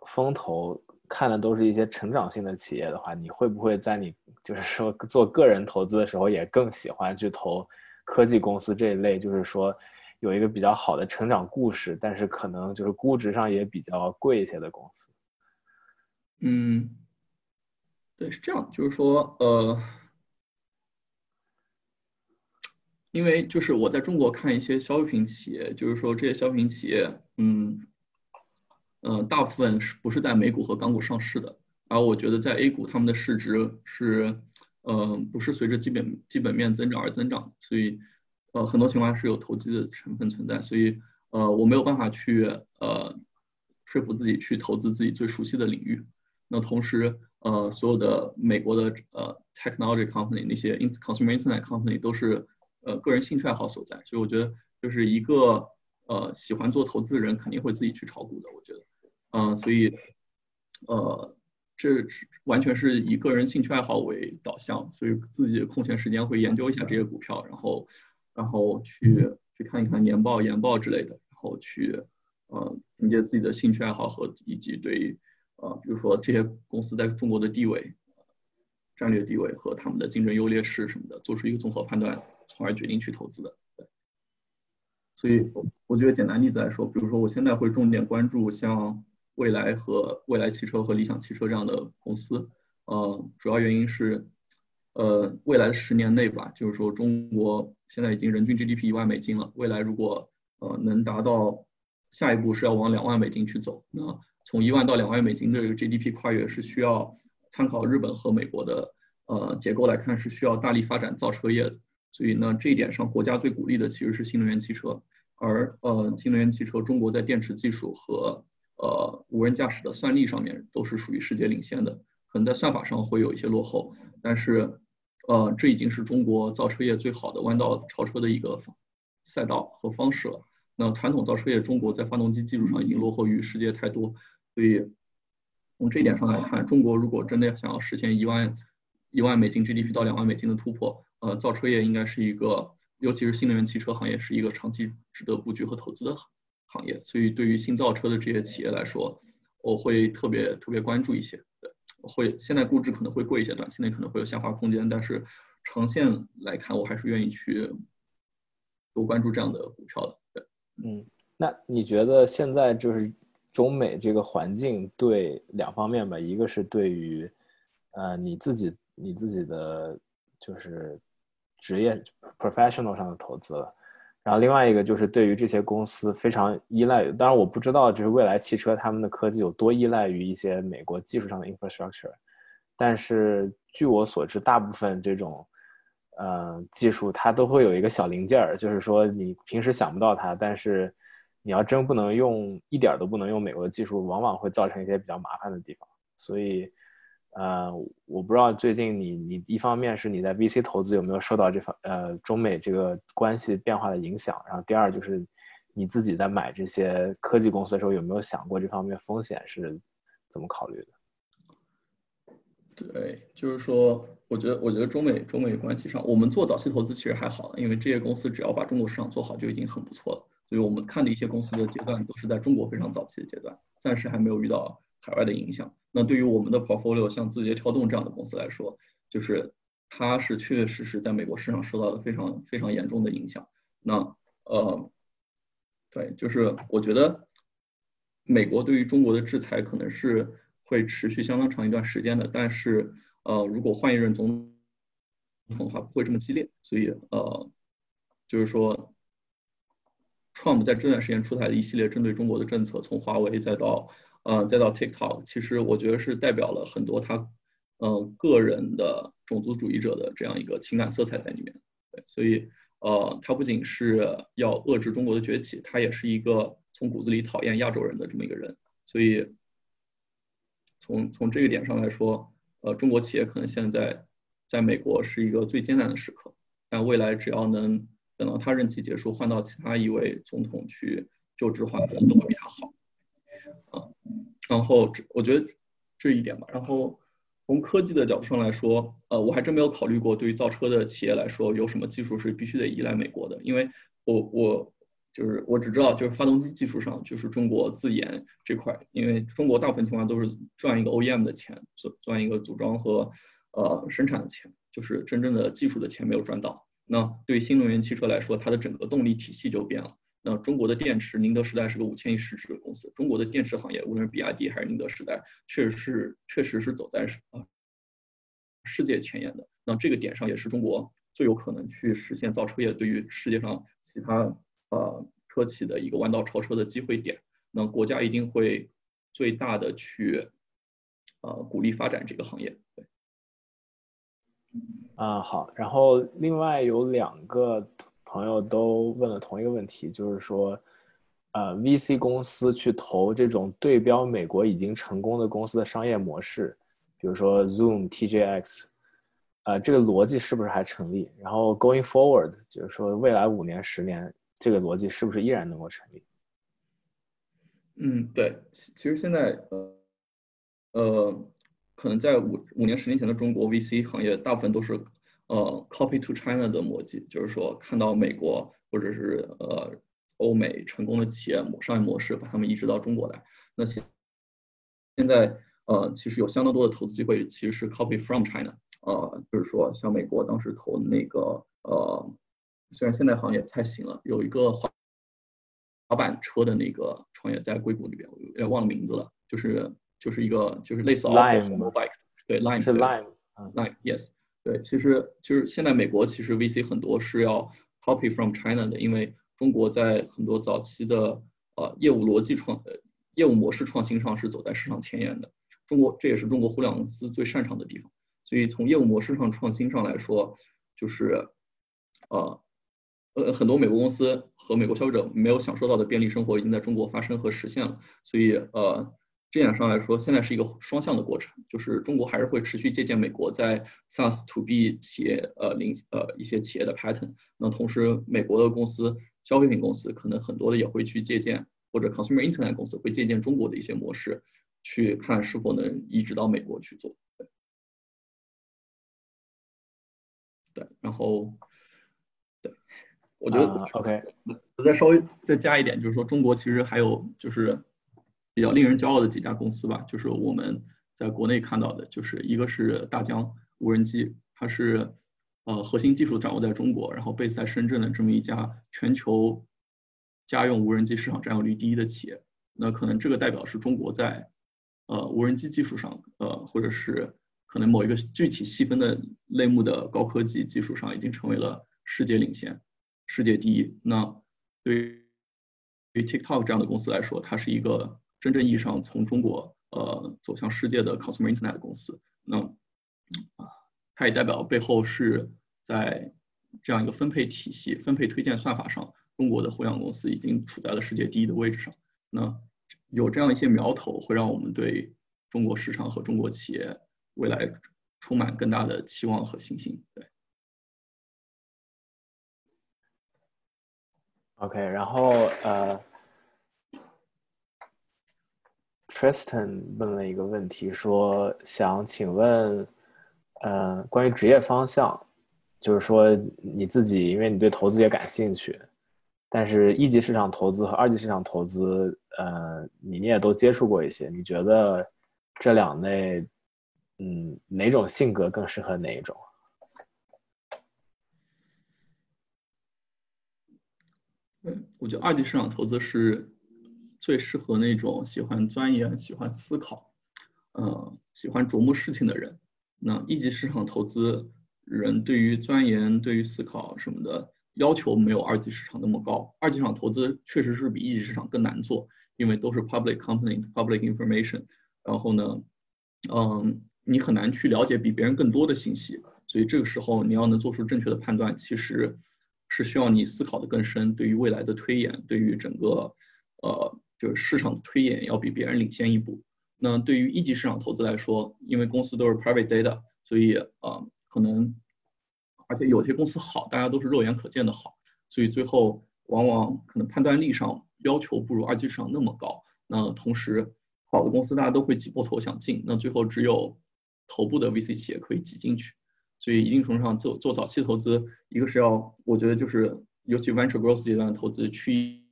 风投看的都是一些成长性的企业的话，你会不会在你就是说做个人投资的时候也更喜欢去投？科技公司这一类，就是说有一个比较好的成长故事，但是可能就是估值上也比较贵一些的公司。嗯，对，是这样，就是说，呃，因为就是我在中国看一些消费品企业，就是说这些消费品企业，嗯，嗯，大部分是不是在美股和港股上市的？而我觉得在 A 股，他们的市值是。呃，不是随着基本基本面增长而增长，所以，呃，很多情况是有投机的成分存在，所以，呃，我没有办法去呃说服自己去投资自己最熟悉的领域。那同时，呃，所有的美国的呃 technology company 那些 consumer internet company 都是呃个人兴趣爱好所在，所以我觉得就是一个呃喜欢做投资的人肯定会自己去炒股的，我觉得，嗯，所以，呃。这完全是以个人兴趣爱好为导向，所以自己空闲时间会研究一下这些股票，然后，然后去去看一看年报、研报之类的，然后去，呃，凭借自己的兴趣爱好和以及对，呃，比如说这些公司在中国的地位、战略地位和他们的竞争优劣势什么的，做出一个综合判断，从而决定去投资的。所以我觉得简单例子来说，比如说我现在会重点关注像蔚来和蔚来汽车和理想汽车这样的公司，呃，主要原因是，呃，未来十年内吧，就是说中国现在已经人均 GDP 一万美金了，未来如果呃能达到下一步是要往两万美金去走，那从一万到两万美金的这个 GDP 跨越是需要参考日本和美国的呃结构来看，是需要大力发展造车业的。所以呢，这一点上，国家最鼓励的其实是新能源汽车，而呃，新能源汽车中国在电池技术和呃无人驾驶的算力上面都是属于世界领先的，可能在算法上会有一些落后，但是呃，这已经是中国造车业最好的弯道超车的一个赛道和方式了。那传统造车业中国在发动机技术上已经落后于世界太多，所以从这一点上来看，中国如果真的想要实现一万一万美金 GDP 到两万美金的突破，呃，造车业应该是一个，尤其是新能源汽车行业是一个长期值得布局和投资的行业。所以，对于新造车的这些企业来说，我会特别特别关注一些。对，会现在估值可能会贵一些，短期内可能会有下滑空间，但是长线来看，我还是愿意去多关注这样的股票的。对，嗯，那你觉得现在就是中美这个环境对两方面吧？一个是对于呃你自己你自己的就是。职业 professional 上的投资了，然后另外一个就是对于这些公司非常依赖，当然我不知道就是未来汽车他们的科技有多依赖于一些美国技术上的 infrastructure，但是据我所知，大部分这种呃技术它都会有一个小零件儿，就是说你平时想不到它，但是你要真不能用一点都不能用美国的技术，往往会造成一些比较麻烦的地方，所以。呃，我不知道最近你你一方面是你在 VC 投资有没有受到这方呃中美这个关系变化的影响，然后第二就是你自己在买这些科技公司的时候有没有想过这方面风险是怎么考虑的？对，就是说，我觉得我觉得中美中美关系上，我们做早期投资其实还好，因为这些公司只要把中国市场做好就已经很不错了，所以我们看的一些公司的阶段都是在中国非常早期的阶段，暂时还没有遇到海外的影响。那对于我们的 portfolio，像字节跳动这样的公司来说，就是它是确确实实在美国市场受到了非常非常严重的影响。那呃，对，就是我觉得美国对于中国的制裁可能是会持续相当长一段时间的，但是呃，如果换一任总统的话，不会这么激烈。所以呃，就是说，Trump 在这段时间出台的一系列针对中国的政策，从华为再到呃，再到 TikTok，其实我觉得是代表了很多他，呃，个人的种族主义者的这样一个情感色彩在里面。对，所以，呃，他不仅是要遏制中国的崛起，他也是一个从骨子里讨厌亚洲人的这么一个人。所以，从从这个点上来说，呃，中国企业可能现在在美国是一个最艰难的时刻，但未来只要能等到他任期结束，换到其他一位总统去就职，话可能都会比他好。然后这我觉得这一点吧。然后从科技的角度上来说，呃，我还真没有考虑过对于造车的企业来说，有什么技术是必须得依赖美国的。因为我我就是我只知道就是发动机技术上就是中国自研这块，因为中国大部分情况都是赚一个 OEM 的钱，赚赚一个组装和呃生产的钱，就是真正的技术的钱没有赚到。那对新能源汽车来说，它的整个动力体系就变了。那中国的电池，宁德时代是个五千亿市值的公司。中国的电池行业，无论是比亚迪还是宁德时代，确实是确实是走在啊世界前沿的。那这个点上，也是中国最有可能去实现造车业对于世界上其他呃车企的一个弯道超车的机会点。那国家一定会最大的去呃鼓励发展这个行业。对。啊，好。然后另外有两个。朋友都问了同一个问题，就是说，呃，VC 公司去投这种对标美国已经成功的公司的商业模式，比如说 Zoom、TJX，呃，这个逻辑是不是还成立？然后 Going forward，就是说未来五年、十年，这个逻辑是不是依然能够成立？嗯，对，其实现在，呃，呃，可能在五五年、十年前的中国 VC 行业，大部分都是。呃，copy to China 的逻辑，就是说看到美国或者是呃欧美成功的企业模商业模式，把他们移植到中国来。那现现在呃，其实有相当多的投资机会，其实是 copy from China。呃，就是说像美国当时投那个呃，虽然现在好像也不太行了，有一个滑滑板车的那个创业，在硅谷里边，我有点忘了名字了，就是就是一个就是类似 Lime，对 Lime 是 Lime，Lime，Yes，对，其实就是现在美国其实 VC 很多是要 copy from China 的，因为中国在很多早期的呃业务逻辑创业务模式创新上是走在市场前沿的，中国这也是中国互联网公司最擅长的地方，所以从业务模式上创新上来说，就是呃。呃，很多美国公司和美国消费者没有享受到的便利生活已经在中国发生和实现了，所以呃，这点上来说，现在是一个双向的过程，就是中国还是会持续借鉴美国在 SaaS to B 企业呃零呃一些企业的 pattern，那同时美国的公司消费品公司可能很多的也会去借鉴，或者 consumer internet 公司会借鉴中国的一些模式，去看是否能移植到美国去做。对，然后对。我觉得 OK，我再稍微再加一点，就是说中国其实还有就是比较令人骄傲的几家公司吧，就是我们在国内看到的，就是一个是大疆无人机，它是呃核心技术掌握在中国，然后 base 在深圳的这么一家全球家用无人机市场占有率第一的企业。那可能这个代表是中国在呃无人机技术上，呃或者是可能某一个具体细分的类目的高科技技术上，已经成为了世界领先。世界第一。那对于 TikTok 这样的公司来说，它是一个真正意义上从中国呃走向世界的 consumer internet 公司。那啊，它也代表背后是在这样一个分配体系、分配推荐算法上，中国的互联网公司已经处在了世界第一的位置上。那有这样一些苗头，会让我们对中国市场和中国企业未来充满更大的期望和信心。对。OK，然后呃，Tristan 问了一个问题，说想请问，呃，关于职业方向，就是说你自己，因为你对投资也感兴趣，但是一级市场投资和二级市场投资，呃，你你也都接触过一些，你觉得这两类，嗯，哪种性格更适合哪一种？我觉得二级市场投资是最适合那种喜欢钻研、喜欢思考、呃，喜欢琢磨事情的人。那一级市场投资人对于钻研、对于思考什么的要求没有二级市场那么高。二级市场投资确实是比一级市场更难做，因为都是 public company、public information。然后呢，嗯，你很难去了解比别人更多的信息，所以这个时候你要能做出正确的判断，其实。是需要你思考的更深，对于未来的推演，对于整个，呃，就是市场的推演要比别人领先一步。那对于一级市场投资来说，因为公司都是 private data，所以啊，可能，而且有些公司好，大家都是肉眼可见的好，所以最后往往可能判断力上要求不如二级市场那么高。那同时，好的公司大家都会挤破头想进，那最后只有头部的 VC 企业可以挤进去。所以一定程度上做做早期投资，一个是要我觉得就是尤其 venture growth 阶段的投资，去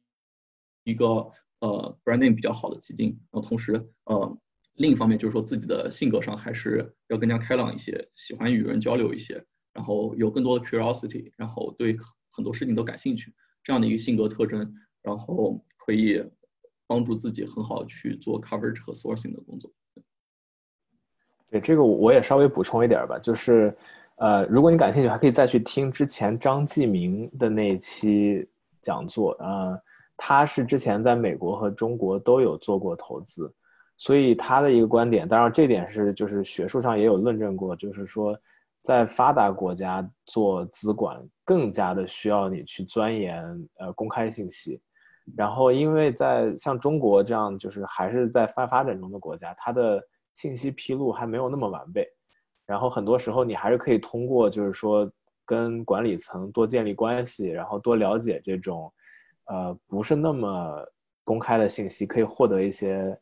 一个呃 brand name 比较好的基金，然后同时呃另一方面就是说自己的性格上还是要更加开朗一些，喜欢与人交流一些，然后有更多的 curiosity，然后对很多事情都感兴趣，这样的一个性格特征，然后可以帮助自己很好去做 coverage 和 sourcing 的工作。对这个我也稍微补充一点吧，就是，呃，如果你感兴趣，还可以再去听之前张继明的那一期讲座，呃，他是之前在美国和中国都有做过投资，所以他的一个观点，当然这点是就是学术上也有论证过，就是说在发达国家做资管更加的需要你去钻研呃公开信息，然后因为在像中国这样就是还是在发发展中的国家，它的信息披露还没有那么完备，然后很多时候你还是可以通过，就是说跟管理层多建立关系，然后多了解这种，呃，不是那么公开的信息，可以获得一些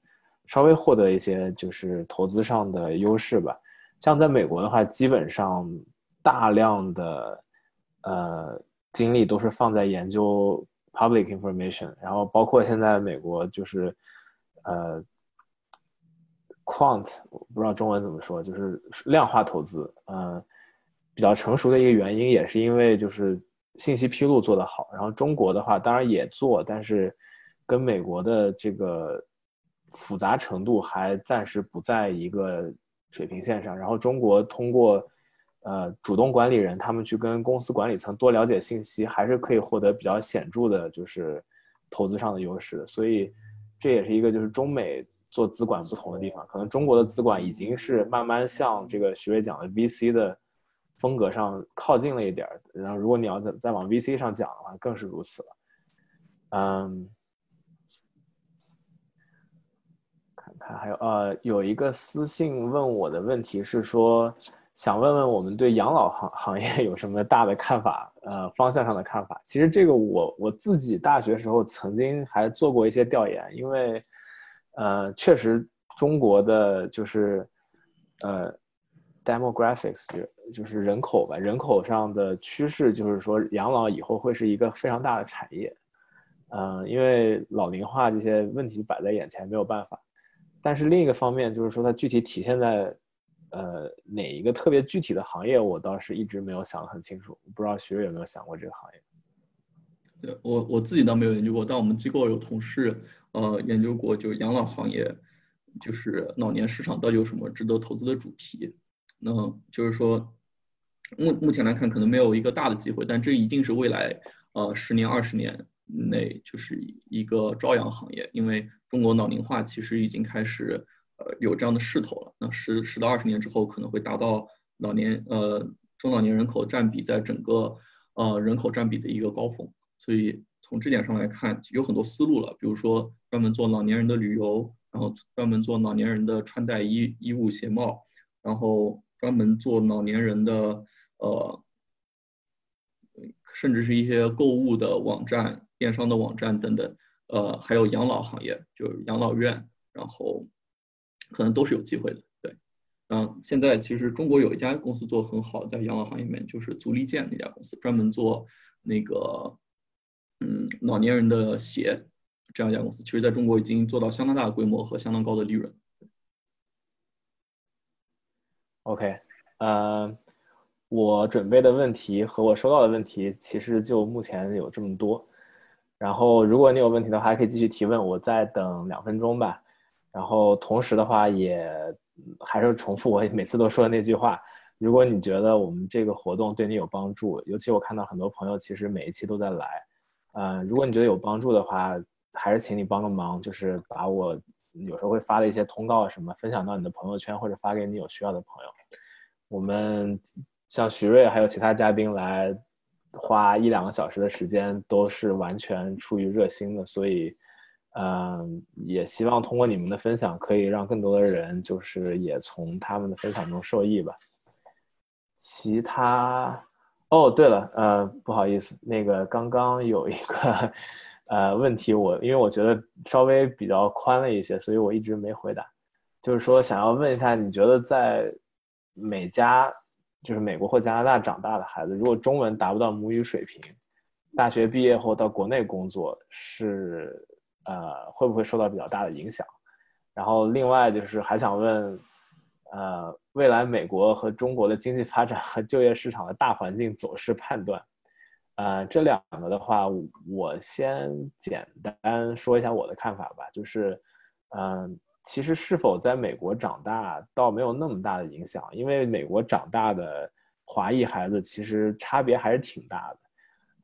稍微获得一些就是投资上的优势吧。像在美国的话，基本上大量的呃精力都是放在研究 public information，然后包括现在美国就是呃。Quant，我不知道中文怎么说，就是量化投资。嗯，比较成熟的一个原因也是因为就是信息披露做得好。然后中国的话，当然也做，但是跟美国的这个复杂程度还暂时不在一个水平线上。然后中国通过呃主动管理人他们去跟公司管理层多了解信息，还是可以获得比较显著的，就是投资上的优势的。所以这也是一个就是中美做资管不同的地方。可能中国的资管已经是慢慢向这个徐瑞讲的 VC 的。风格上靠近了一点，然后如果你要再再往 VC 上讲的话，更是如此了。嗯，看看还有呃，有一个私信问我的问题是说，想问问我们对养老行行业有什么大的看法，呃，方向上的看法。其实这个我我自己大学时候曾经还做过一些调研，因为呃，确实中国的就是呃。demographics 就是人口吧，人口上的趋势就是说，养老以后会是一个非常大的产业，嗯，因为老龄化这些问题摆在眼前，没有办法。但是另一个方面就是说，它具体体现在呃哪一个特别具体的行业，我倒是一直没有想得很清楚。不知道徐瑞有没有想过这个行业？对我我自己倒没有研究过，但我们机构有同事呃研究过，就是养老行业，就是老年市场到底有什么值得投资的主题。那就是说，目目前来看，可能没有一个大的机会，但这一定是未来呃十年、二十年内就是一个朝阳行业，因为中国老龄化其实已经开始呃有这样的势头了。那十十到二十年之后，可能会达到老年呃中老年人口占比在整个呃人口占比的一个高峰。所以从这点上来看，有很多思路了，比如说专门做老年人的旅游，然后专门做老年人的穿戴衣衣物鞋帽，然后。专门做老年人的，呃，甚至是一些购物的网站、电商的网站等等，呃，还有养老行业，就是养老院，然后可能都是有机会的。对，嗯，现在其实中国有一家公司做很好，在养老行业里面，就是足力健那家公司，专门做那个，嗯，老年人的鞋，这样一家公司，其实在中国已经做到相当大的规模和相当高的利润。OK，呃，我准备的问题和我收到的问题其实就目前有这么多。然后，如果你有问题的话，还可以继续提问，我再等两分钟吧。然后，同时的话也还是重复我每次都说的那句话：如果你觉得我们这个活动对你有帮助，尤其我看到很多朋友其实每一期都在来，呃，如果你觉得有帮助的话，还是请你帮个忙，就是把我。有时候会发的一些通告什么，分享到你的朋友圈或者发给你有需要的朋友。我们像徐瑞还有其他嘉宾来，花一两个小时的时间都是完全出于热心的，所以，嗯，也希望通过你们的分享，可以让更多的人就是也从他们的分享中受益吧。其他，哦，对了，呃，不好意思，那个刚刚有一个。呃，问题我因为我觉得稍微比较宽了一些，所以我一直没回答。就是说，想要问一下，你觉得在美加，就是美国或加拿大长大的孩子，如果中文达不到母语水平，大学毕业后到国内工作是呃会不会受到比较大的影响？然后另外就是还想问，呃，未来美国和中国的经济发展和就业市场的大环境走势判断。呃，这两个的话，我先简单说一下我的看法吧。就是，嗯，其实是否在美国长大倒没有那么大的影响，因为美国长大的华裔孩子其实差别还是挺大的。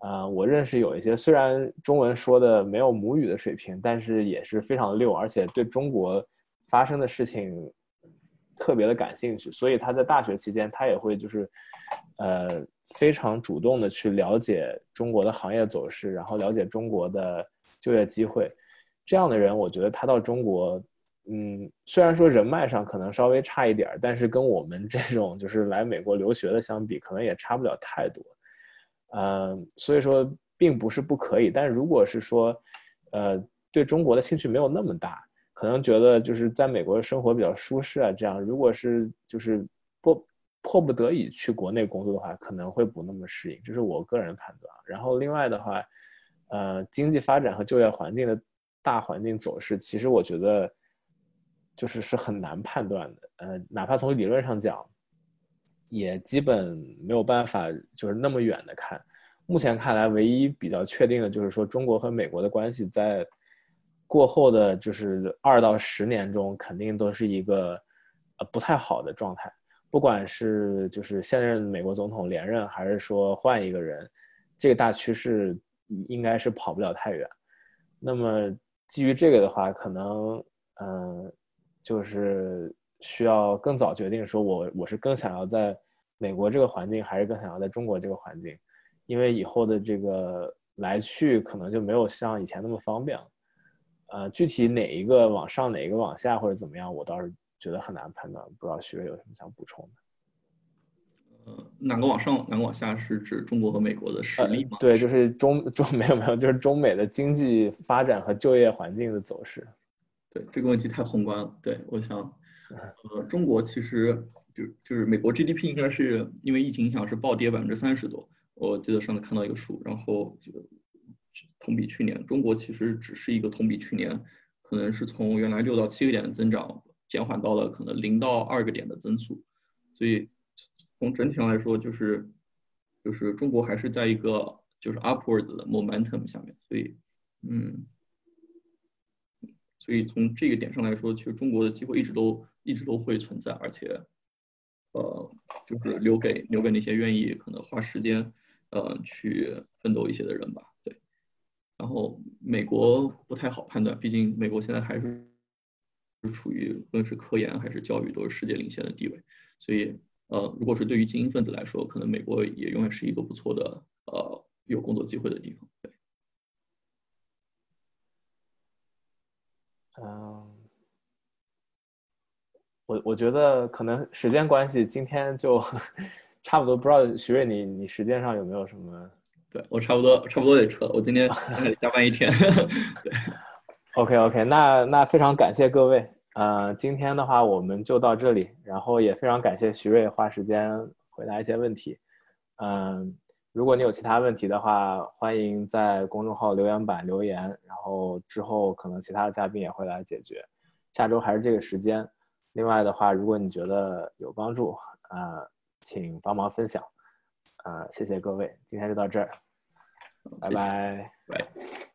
呃，我认识有一些虽然中文说的没有母语的水平，但是也是非常溜，而且对中国发生的事情特别的感兴趣，所以他在大学期间他也会就是，呃。非常主动的去了解中国的行业走势，然后了解中国的就业机会，这样的人，我觉得他到中国，嗯，虽然说人脉上可能稍微差一点但是跟我们这种就是来美国留学的相比，可能也差不了太多。嗯，所以说并不是不可以，但如果是说，呃，对中国的兴趣没有那么大，可能觉得就是在美国生活比较舒适啊，这样，如果是就是不。迫不得已去国内工作的话，可能会不那么适应，这是我个人判断。然后另外的话，呃，经济发展和就业环境的大环境走势，其实我觉得就是是很难判断的。呃，哪怕从理论上讲，也基本没有办法就是那么远的看。目前看来，唯一比较确定的就是说，中国和美国的关系在过后的就是二到十年中，肯定都是一个呃不太好的状态。不管是就是现任美国总统连任，还是说换一个人，这个大趋势应该是跑不了太远。那么基于这个的话，可能嗯，就是需要更早决定，说我我是更想要在美国这个环境，还是更想要在中国这个环境，因为以后的这个来去可能就没有像以前那么方便了。呃，具体哪一个往上，哪一个往下，或者怎么样，我倒是。觉得很难判断，不知道徐瑞有什么想补充的？呃，哪个往上，哪个往下，是指中国和美国的实力吗？对，就是中中没有没有，就是中美的经济发展和就业环境的走势。对这个问题太宏观了。对，我想，呃，中国其实就就是美国 GDP 应该是因为疫情影响是暴跌百分之三十多。我记得上次看到一个数，然后就同比去年，中国其实只是一个同比去年，可能是从原来六到七个点的增长。减缓到了可能零到二个点的增速，所以从整体上来说，就是就是中国还是在一个就是 upward 的 momentum 下面，所以嗯，所以从这个点上来说，其实中国的机会一直都一直都会存在，而且呃，就是留给留给那些愿意可能花时间呃去奋斗一些的人吧，对。然后美国不太好判断，毕竟美国现在还是。是处于无论是科研还是教育都是世界领先的地位，所以呃，如果是对于精英分子来说，可能美国也永远是一个不错的呃有工作机会的地方。对，嗯，我我觉得可能时间关系，今天就 差不多。不知道徐瑞，你你时间上有没有什么？对我差不多差不多得撤，我今天还得加班一天。对。OK OK，那那非常感谢各位，呃，今天的话我们就到这里，然后也非常感谢徐瑞花时间回答一些问题，嗯，如果你有其他问题的话，欢迎在公众号留言板留言，然后之后可能其他的嘉宾也会来解决，下周还是这个时间。另外的话，如果你觉得有帮助，呃，请帮忙分享，呃，谢谢各位，今天就到这儿，拜拜，拜。